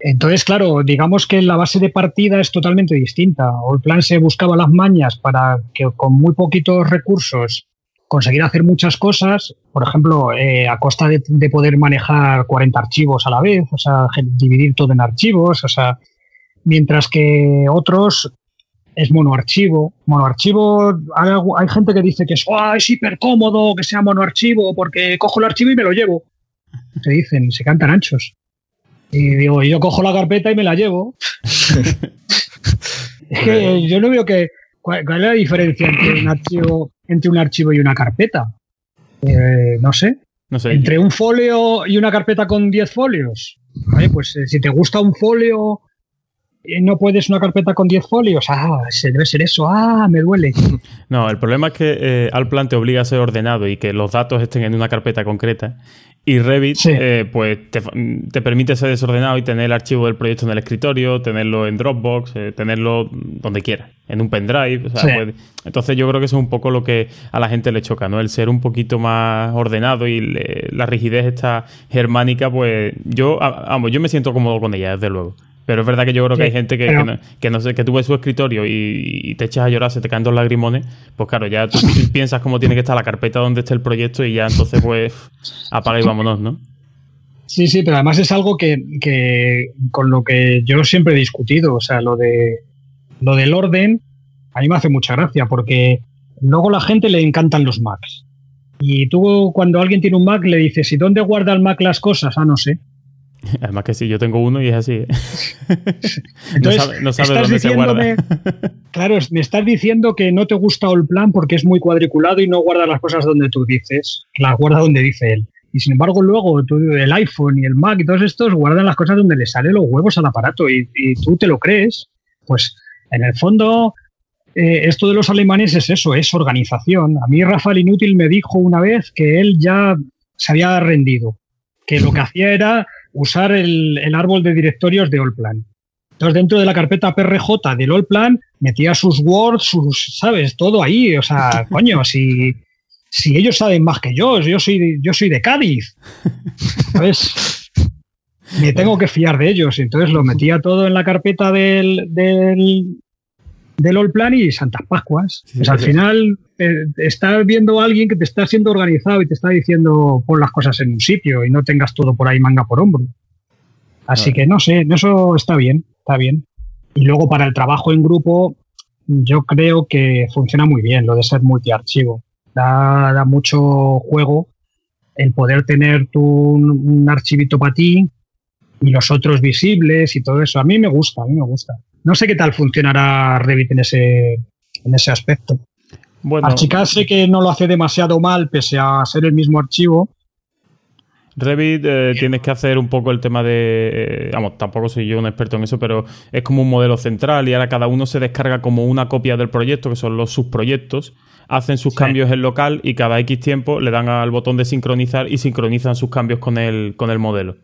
Entonces, claro, digamos que la base de partida es totalmente distinta. O el plan se buscaba las mañas para que con muy poquitos recursos conseguir hacer muchas cosas, por ejemplo, eh, a costa de, de, poder manejar 40 archivos a la vez, o sea, dividir todo en archivos, o sea, mientras que otros es monoarchivo. Monoarchivo, hay, hay gente que dice que es, oh, es hiper cómodo que sea monoarchivo porque cojo el archivo y me lo llevo. Te dicen, se cantan anchos. Y digo, yo cojo la carpeta y me la llevo. es que yo no veo que. ¿Cuál, es la diferencia entre un archivo, entre un archivo y una carpeta? Eh, no sé. No sé. Entre un folio y una carpeta con 10 folios. Vale, pues eh, si te gusta un folio no puedes una carpeta con 10 folios. Ah, se debe ser eso. Ah, me duele. No, el problema es que eh, Alplan te obliga a ser ordenado y que los datos estén en una carpeta concreta. Y Revit, Sí. eh, pues te, te permite ser desordenado y tener el archivo del proyecto en el escritorio, tenerlo en Dropbox, eh, tenerlo donde quieras, en un pendrive. o sea, Sí. pues- entonces yo creo que eso es un poco lo que a la gente le choca, ¿no? El ser un poquito más ordenado y le- la rigidez esta germánica, pues yo, vamos, yo me siento cómodo con ella, desde luego. Pero es verdad que yo creo que hay gente que, pero- que no, que no sé, que tú ves su escritorio y, y te echas a llorar, se te caen dos lagrimones, pues claro, ya tú pi- piensas cómo tiene que estar la carpeta donde esté el proyecto y ya entonces pues apaga y vámonos, ¿no? Sí, sí, pero además es algo que, que con lo que yo siempre he discutido. O sea, lo de lo del orden, a mí me hace mucha gracia, porque luego a la gente le encantan los Macs. Y tú, cuando alguien tiene un Mac, le dices, ¿y dónde guarda el Mac las cosas? Ah, no sé. Además que sí, yo tengo uno y es así. ¿eh? Entonces, no sabe, no sabe estás dónde se guarda. Claro, me estás diciendo que no te gusta el plan porque es muy cuadriculado y no guarda las cosas donde tú dices, las guarda donde dice él. Y sin embargo, luego tú- el iPhone y el Mac y todos estos guardan las cosas donde le salen los huevos al aparato y, y tú te lo crees. Pues en el fondo, eh, esto de los alemanes es eso, es organización. A mí Rafael Inútil me dijo una vez que él ya se había rendido, que lo que hacía era usar el, el árbol de directorios de Allplan. Entonces, dentro de la carpeta PRJ del Allplan, metía sus Word, sus, ¿sabes? Todo ahí. O sea, coño, si, si ellos saben más que yo, yo soy, yo soy de Cádiz. ¿Sabes? Me tengo que fiar de ellos. Entonces lo metía todo en la carpeta del, del, del Allplan y Santas Pascuas. Sí, Pues al sí. final eh, estás viendo a alguien que te está siendo organizado y te está diciendo pon las cosas en un sitio y no tengas todo por ahí manga por hombro. Así que no sé, eso está bien, está bien. Y luego para el trabajo en grupo, yo creo que funciona muy bien lo de ser multiarchivo. Da, da mucho juego el poder tener tú un, un archivito para ti y los otros visibles y todo eso. A mí me gusta, a mí me gusta. No sé qué tal funcionará Revit en ese, en ese aspecto. Bueno, Archicad sé que no lo hace demasiado mal pese a ser el mismo archivo. Revit eh, tienes que hacer un poco el tema de. eh, vamos, tampoco soy yo un experto en eso, pero es como un modelo central y ahora cada uno se descarga como una copia del proyecto, que son los subproyectos. Hacen sus Sí. cambios en local y cada X tiempo le dan al botón de sincronizar y sincronizan sus cambios con el, con el modelo.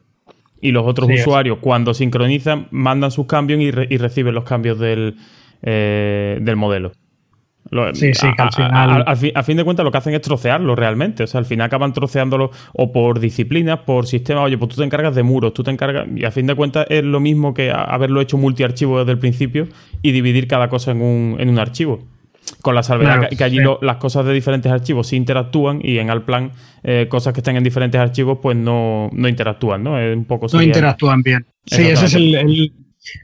Y los otros Sí, es. usuarios, cuando sincronizan, mandan sus cambios y, re- y reciben los cambios del, eh, del modelo. Lo- Sí, sí, que al a- a- final- a- fin, a fin de cuentas lo que hacen es trocearlo realmente. O sea, al final acaban troceándolo o por disciplinas, por sistema. Oye, pues tú te encargas de muros, tú te encargas. Y a fin de cuentas es lo mismo que haberlo hecho multiarchivo desde el principio y dividir cada cosa en un, en un archivo. Con la salvedad Claro, que, que allí sí. lo- las cosas de diferentes archivos sí interactúan y en Alplan eh, cosas que estén en diferentes archivos pues no, no interactúan, ¿no? Es un poco No interactúan bien. Sí, ese es el, el-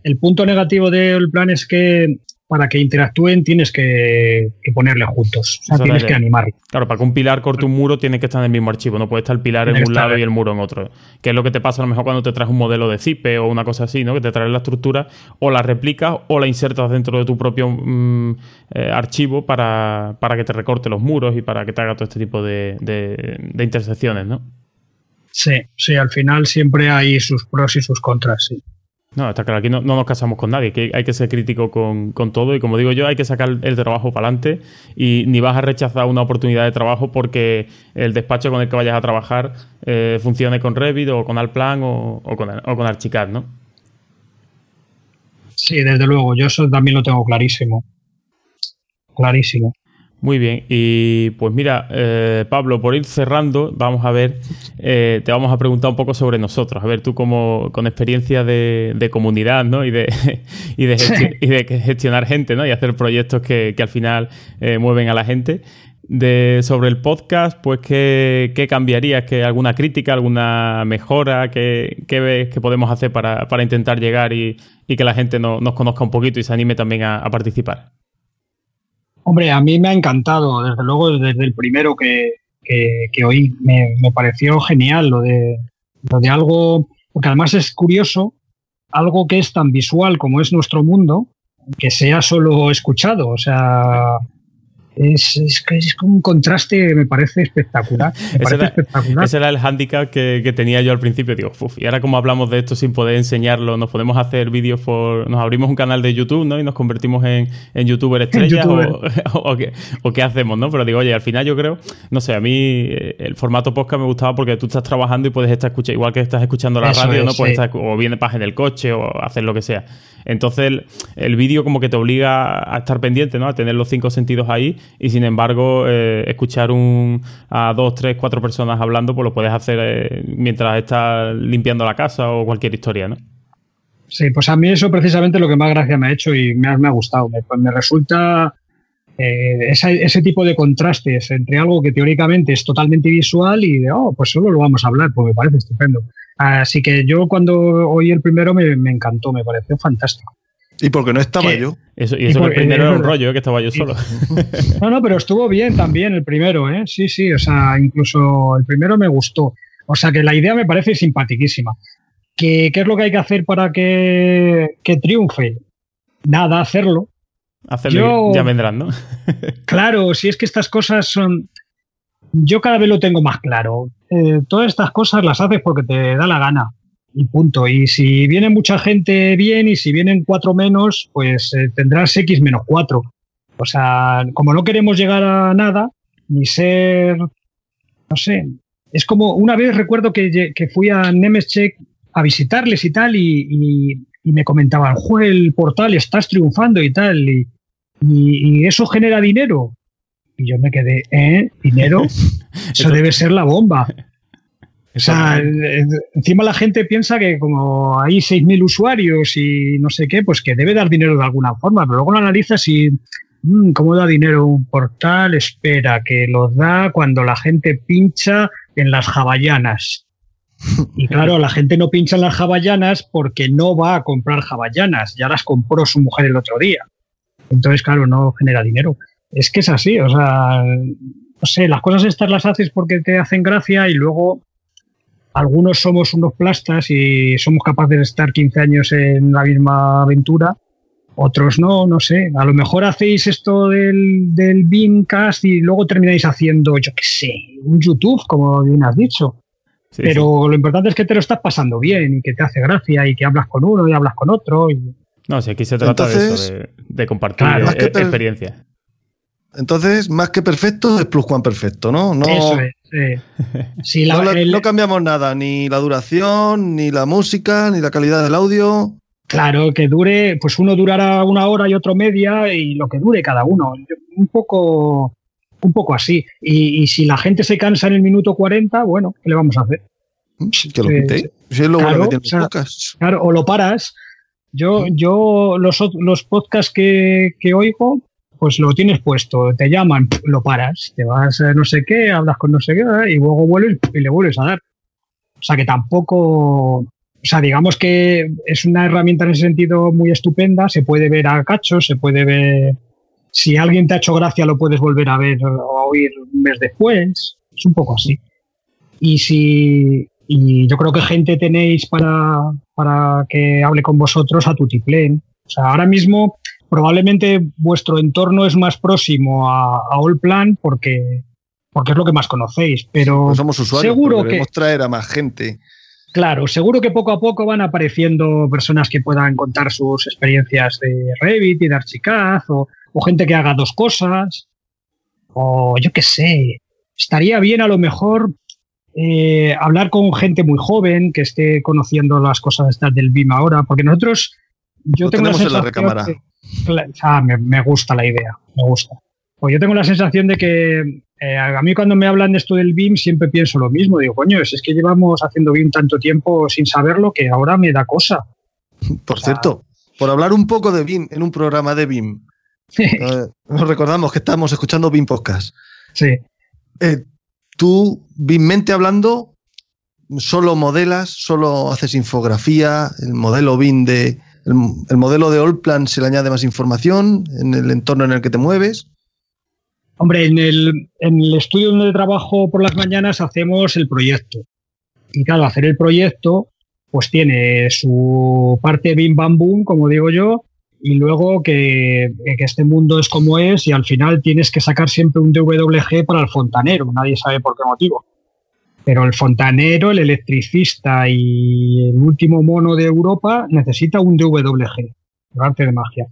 el punto negativo del plan es que para que interactúen tienes que, que ponerle juntos. O sea, tienes que animarlo. Claro, para que un pilar corte un muro tiene que estar en el mismo archivo, no puede estar el pilar en un lado y el muro en otro. Que es lo que te pasa a lo mejor cuando te traes un modelo de zipe o una cosa así, ¿no? Que te traes la estructura o la replicas o la insertas dentro de tu propio mm, eh, archivo para, para que te recorte los muros y para que te haga todo este tipo de, de- de intersecciones, ¿no? Sí, sí, al final siempre hay sus pros y sus contras, sí. No, está claro, aquí no, nos casamos con nadie, que hay que ser crítico con, todo y como digo yo, hay que sacar el trabajo para adelante y ni vas a rechazar una oportunidad de trabajo porque el despacho con el que vayas a trabajar eh, funcione con Revit o con Alplan o, o, con, o con Archicad, ¿no? Sí, desde luego, yo eso también lo tengo clarísimo. Clarísimo. Muy bien, y pues mira, eh, Pablo, por ir cerrando, vamos a ver, eh, te vamos a preguntar un poco sobre nosotros. A ver, tú como con experiencia de, comunidad, ¿no? Y de, y de, gestionar gente, ¿no? Y hacer proyectos que, al final eh, mueven a la gente. De, sobre el podcast, pues ¿qué, qué cambiarías? ¿Qué, ¿Alguna crítica, alguna mejora? ¿Qué, qué ves que podemos hacer para, intentar llegar y, que la gente nos conozca un poquito y se anime también a participar? Hombre, a mí me ha encantado, desde luego, desde el primero que, que, oí. Me, pareció genial lo de, lo de algo, porque además es curioso, algo que es tan visual como es nuestro mundo, que sea solo escuchado. O sea, es, es, es un contraste, me parece espectacular. ese, era, el hándicap que, tenía yo al principio. Digo, y ahora como hablamos de esto sin poder enseñarlo, nos podemos hacer vídeos por... Nos abrimos un canal de YouTube, ¿no? Y nos convertimos en, en youtuber estrella O, o, qué, hacemos, ¿no? Pero digo, oye, al final yo creo, no sé, a mí eh, el formato podcast me gustaba porque tú estás trabajando y puedes estar escuchando, igual que estás escuchando la radio, ¿no? Puedes estar, o viene paz en el coche o hacer lo que sea. Entonces el, vídeo como que te obliga a estar pendiente, ¿no? A tener los cinco sentidos ahí y sin embargo eh, escuchar un, a dos, tres, cuatro personas hablando, pues lo puedes hacer eh, mientras estás limpiando la casa o cualquier historia, ¿no? Sí, pues a mí eso precisamente es lo que más gracia me ha hecho y me ha, me ha gustado. Me, pues me resulta eh, ese tipo de contrastes entre algo que teóricamente es totalmente visual y de, oh, pues solo lo vamos a hablar, pues me parece estupendo. Así que yo cuando oí el primero me, encantó, me pareció fantástico. ¿Y porque no estaba yo? Eso, y eso que el primero era un rollo, ¿eh? que estaba yo solo. No, no, pero estuvo bien también el primero, ¿eh? Sí, sí, o sea, incluso el primero me gustó. O sea, que la idea me parece simpaticísima. ¿Qué, qué es lo que hay que hacer para que, que triunfe? Nada, hacerlo. Hacerlo ya vendrán, ¿no? claro, si es que estas cosas son yo cada vez lo tengo más claro. Eh, todas estas cosas las haces porque te da la gana y punto. Y si viene mucha gente bien y si vienen cuatro menos, pues eh, tendrás X menos cuatro. O sea, como no queremos llegar a nada, ni ser, no sé, es como una vez recuerdo que, fui a Nemescheck a visitarles y tal y, me comentaban, juez, el portal estás triunfando y tal, y eso genera dinero. Y yo me quedé, ¿eh? ¿Dinero? Eso debe ser la bomba. O sea, encima la gente piensa que como hay 6.000 usuarios y no sé qué, pues que debe dar dinero de alguna forma, pero luego lo analizas y mm, ¿cómo da dinero un portal? Espera, que lo da cuando la gente pincha en las jaballanas. Y claro, la gente no pincha en las jaballanas porque no va a comprar jaballanas, ya las compró su mujer el otro día. Entonces, claro, no genera dinero es que es así, o sea, no sé, las cosas estas las haces porque te hacen gracia y luego algunos somos unos plastas y somos capaces de estar 15 años en la misma aventura, otros no, no sé. A lo mejor hacéis esto del, del Beamcast y luego termináis haciendo, yo qué sé, un YouTube, como bien has dicho. Pero lo importante es que te lo estás pasando bien y que te hace gracia y que hablas con uno y hablas con otro. No, si aquí se trata de eso, de, compartir e- experiencias. Entonces, más que perfecto, es plus perfecto, ¿no? No, Eso es, sí. no, cambiamos nada, ni la duración, ni la música, ni la calidad del audio. Claro, que dure, pues uno durará una hora y otro media y lo que dure cada uno. Un poco, un poco así. Y, si la gente se cansa en el minuto 40, bueno, ¿qué le vamos a hacer? Que lo quite. Si es lo claro, que o claro, o lo paras. Yo, yo los, los podcasts que, que oigo, pues lo tienes puesto, te llaman, lo paras, te vas a no sé qué, hablas con no sé qué, y luego vuelves y le vuelves a dar. O sea que tampoco, o sea, digamos que es una herramienta en ese sentido muy estupenda, se puede ver a cachos, se puede ver, si alguien te ha hecho gracia lo puedes volver a ver o a oír un mes después, es un poco así. Y si, y yo creo que gente tenéis para, para que hable con vosotros a tutiplén. O sea, ahora mismo probablemente vuestro entorno es más próximo a, a Allplan porque, porque es lo que más conocéis, pero somos usuarios, seguro que traer a más gente. Claro, seguro que poco a poco van apareciendo personas que puedan contar sus experiencias de Revit y de Archicad, o, gente que haga dos cosas, o yo qué sé. Estaría bien a lo mejor eh, hablar con gente muy joven que esté conociendo las cosas estas del BIM ahora, porque nosotros, yo tengo la sensación ah, me gusta la idea, me gusta. Pues yo tengo la sensación de que eh, a mí cuando me hablan de esto del BIM siempre pienso lo mismo. Digo, coño, es, que llevamos haciendo BIM tanto tiempo sin saberlo que ahora me da cosa. Por cierto, por hablar un poco de BIM en un programa de BIM, eh, nos recordamos que estamos escuchando BIM Podcast. Sí. Eh, tú, BIM-mente hablando, solo modelas, solo haces infografía, el modelo BIM de... El, el modelo de Allplan se le añade más información en el entorno en el que te mueves. Hombre, en el, en el estudio donde trabajo por las mañanas hacemos el proyecto. Y claro, hacer el proyecto, pues tiene su parte bim bam boom, como digo yo, y luego que, que, este mundo es como es y al final tienes que sacar siempre un DWG para el fontanero, nadie sabe por qué motivo. Pero el fontanero, el electricista y el último mono de Europa necesita un DWG, arte de magia.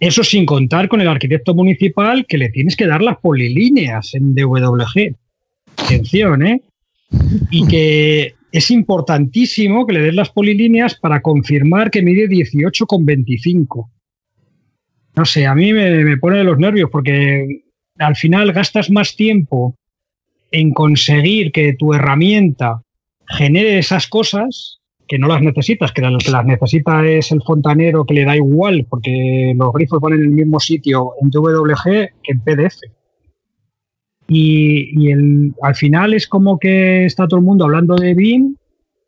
Eso sin contar con el arquitecto municipal que le tienes que dar las polilíneas en DWG. Atención, ¿eh? Y que es importantísimo que le des las polilíneas para confirmar que mide 18,25. No sé, a mí me, me pone los nervios porque al final gastas más tiempo en conseguir que tu herramienta genere esas cosas que no las necesitas, que lo que las necesita es el fontanero que le da igual, porque los grifos van en el mismo sitio en DWG que en PDF. Y, el, al final es como que está todo el mundo hablando de BIM,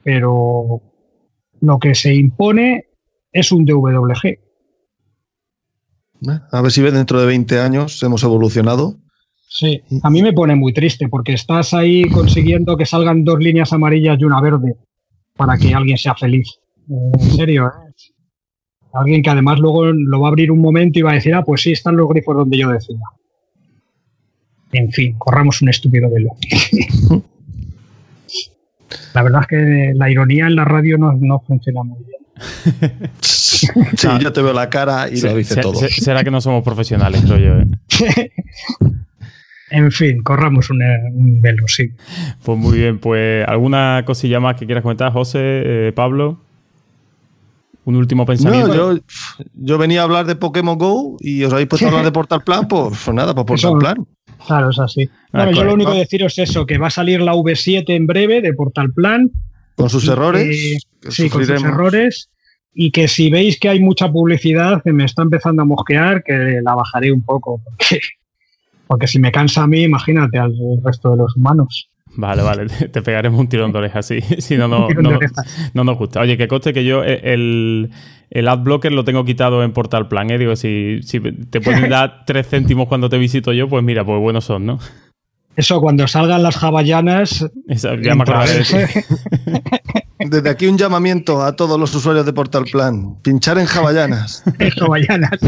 pero lo que se impone es un DWG. Eh, a ver si dentro de 20 años hemos evolucionado. Sí, a mí me pone muy triste porque estás ahí consiguiendo que salgan dos líneas amarillas y una verde para que alguien sea feliz. En serio, ¿eh? Alguien que además luego lo va a abrir un momento y va a decir, ah, pues sí, están los grifos donde yo decía. En fin, corramos un estúpido velo. la verdad es que la ironía en la radio no, funciona muy bien. sí, yo te veo la cara y lo dice todo. Será que no somos profesionales, creo yo. ¿eh? En fin, corramos un, velo, sí. Pues muy bien, pues ¿alguna cosilla más que quieras comentar, José, eh, Pablo? Un último pensamiento. No, yo, venía a hablar de Pokémon Go y os habéis puesto a hablar de Portal Plan, pues, pues nada, pues Portal Plan. Claro, es así. Ah, bueno, yo lo único que deciros es eso, que va a salir la V7 en breve de Portal Plan. Con sus errores. sí, con sus errores. Y que si veis que hay mucha publicidad que me está empezando a mosquear, que la bajaré un poco, porque porque si me cansa a mí, imagínate al resto de los humanos. Vale, vale, te pegaremos un tirón de orejas, sí. Si no, no, no, nos gusta. Oye, que coste que yo eh, el, el adblocker lo tengo quitado en Portal Plan, ¿eh? Digo, si, si te pueden dar tres céntimos cuando te visito yo, pues mira, pues buenos son, ¿no? Eso, cuando salgan las jaballanas. ya me Desde aquí un llamamiento a todos los usuarios de Portal Plan. Pinchar en jaballanas. en jaballanas.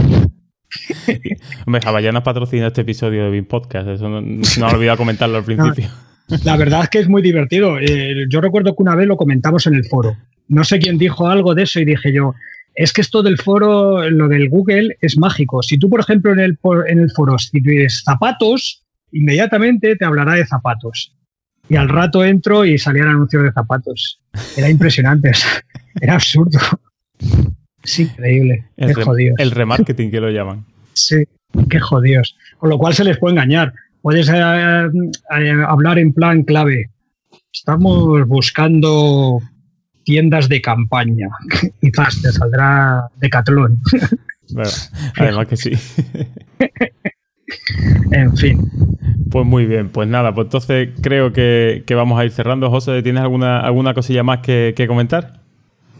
Hombre, Javallana patrocina este episodio de BIM Podcast. Eso no, no he olvidado comentarlo al principio. la verdad es que es muy divertido. Eh, yo recuerdo que una vez lo comentamos en el foro. No sé quién dijo algo de eso y dije yo, es que esto del foro, lo del Google, es mágico. Si tú, por ejemplo, en el, en el foro escribes zapatos, inmediatamente te hablará de zapatos. Y al rato entro y salían anuncios de zapatos. Era impresionante, era absurdo. Es increíble. El, el remarketing que lo llaman. Sí, qué jodidos. Con lo cual se les puede engañar. Puedes eh, eh, hablar en plan clave. Estamos buscando tiendas de campaña. Quizás te saldrá Decathlon. Bueno, además que sí. en fin. Pues muy bien, pues nada, pues entonces creo que, vamos a ir cerrando. José, ¿tienes alguna, alguna cosilla más que comentar?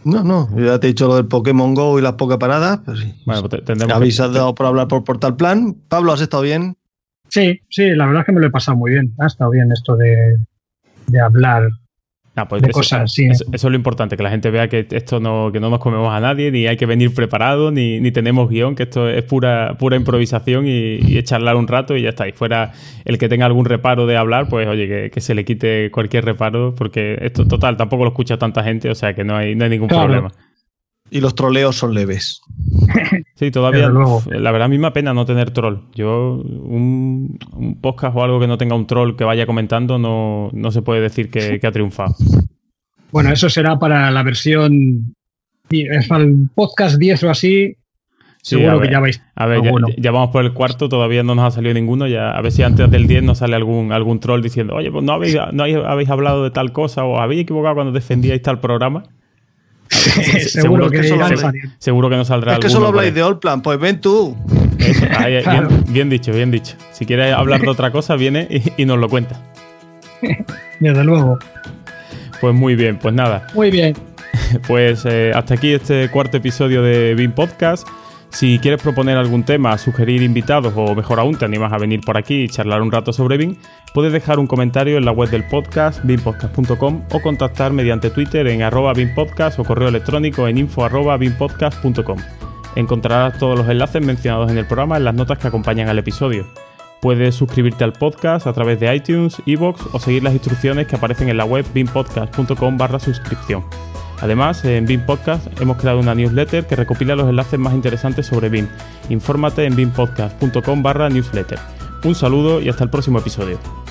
No, no, ya te he dicho lo del Pokémon Go y las pocas paradas. Pues sí. Bueno, pues tendremos habéis dado por hablar por Portal Plan. Pablo, ¿has estado bien? Sí, sí, la verdad es que me lo he pasado muy bien. Ha estado bien esto de, hablar Ah, pues de eso, cosas, sí. eso- eso es lo importante, que la gente vea que esto no, que no nos comemos a nadie, ni hay que venir preparado, ni, ni tenemos guion, que esto es pura, pura improvisación y, y es charlar un rato y ya está. Y fuera el que tenga algún reparo de hablar, pues oye, que, que se le quite cualquier reparo, porque esto, total, tampoco lo escucha tanta gente, o sea que no hay, no hay ningún Claro. problema. Y los troleos son leves. Sí, todavía, luego. la verdad, a mí me pena no tener troll. Yo, un, un podcast o algo que no tenga un troll que vaya comentando, no, no se puede decir que, que ha triunfado. Bueno, eso será para la versión. Es para el podcast 10 o así. Sí, seguro ver. que ya vais. A ver, ya vamos por el cuarto, todavía no nos ha salido ninguno. Ya, a ver si antes del 10 nos sale algún, algún troll diciendo, oye, pues no habéis, no habéis, habéis hablado de tal cosa o habéis equivocado cuando defendíais tal programa. seguro que, saliendo. Seguro que nos saldrá Es que solo habláis de Allplan, pues ven tú. Eso, ahí, ahí, Claro. bien, bien dicho, bien dicho. Si quieres hablar de otra cosa, viene y, y nos lo cuenta. Desde luego. Pues muy bien, pues nada. Muy bien. Pues eh, hasta aquí este cuarto episodio de BIM Podcast. Si quieres proponer algún tema, sugerir invitados o mejor aún te animas a venir por aquí y charlar un rato sobre BIM, puedes dejar un comentario en la web del podcast, bimpodcast.com o contactar mediante Twitter en arroba bimpodcast o correo electrónico en info arroba bimpodcast.com. Encontrarás todos los enlaces mencionados en el programa en las notas que acompañan al episodio. Puedes suscribirte al podcast a través de iTunes, iVoox o seguir las instrucciones que aparecen en la web bimpodcast.com barra suscripción. Además, en BIM Podcast hemos creado una newsletter que recopila los enlaces más interesantes sobre BIM. Infórmate en bimpodcast.com barra newsletter. Un saludo y hasta el próximo episodio.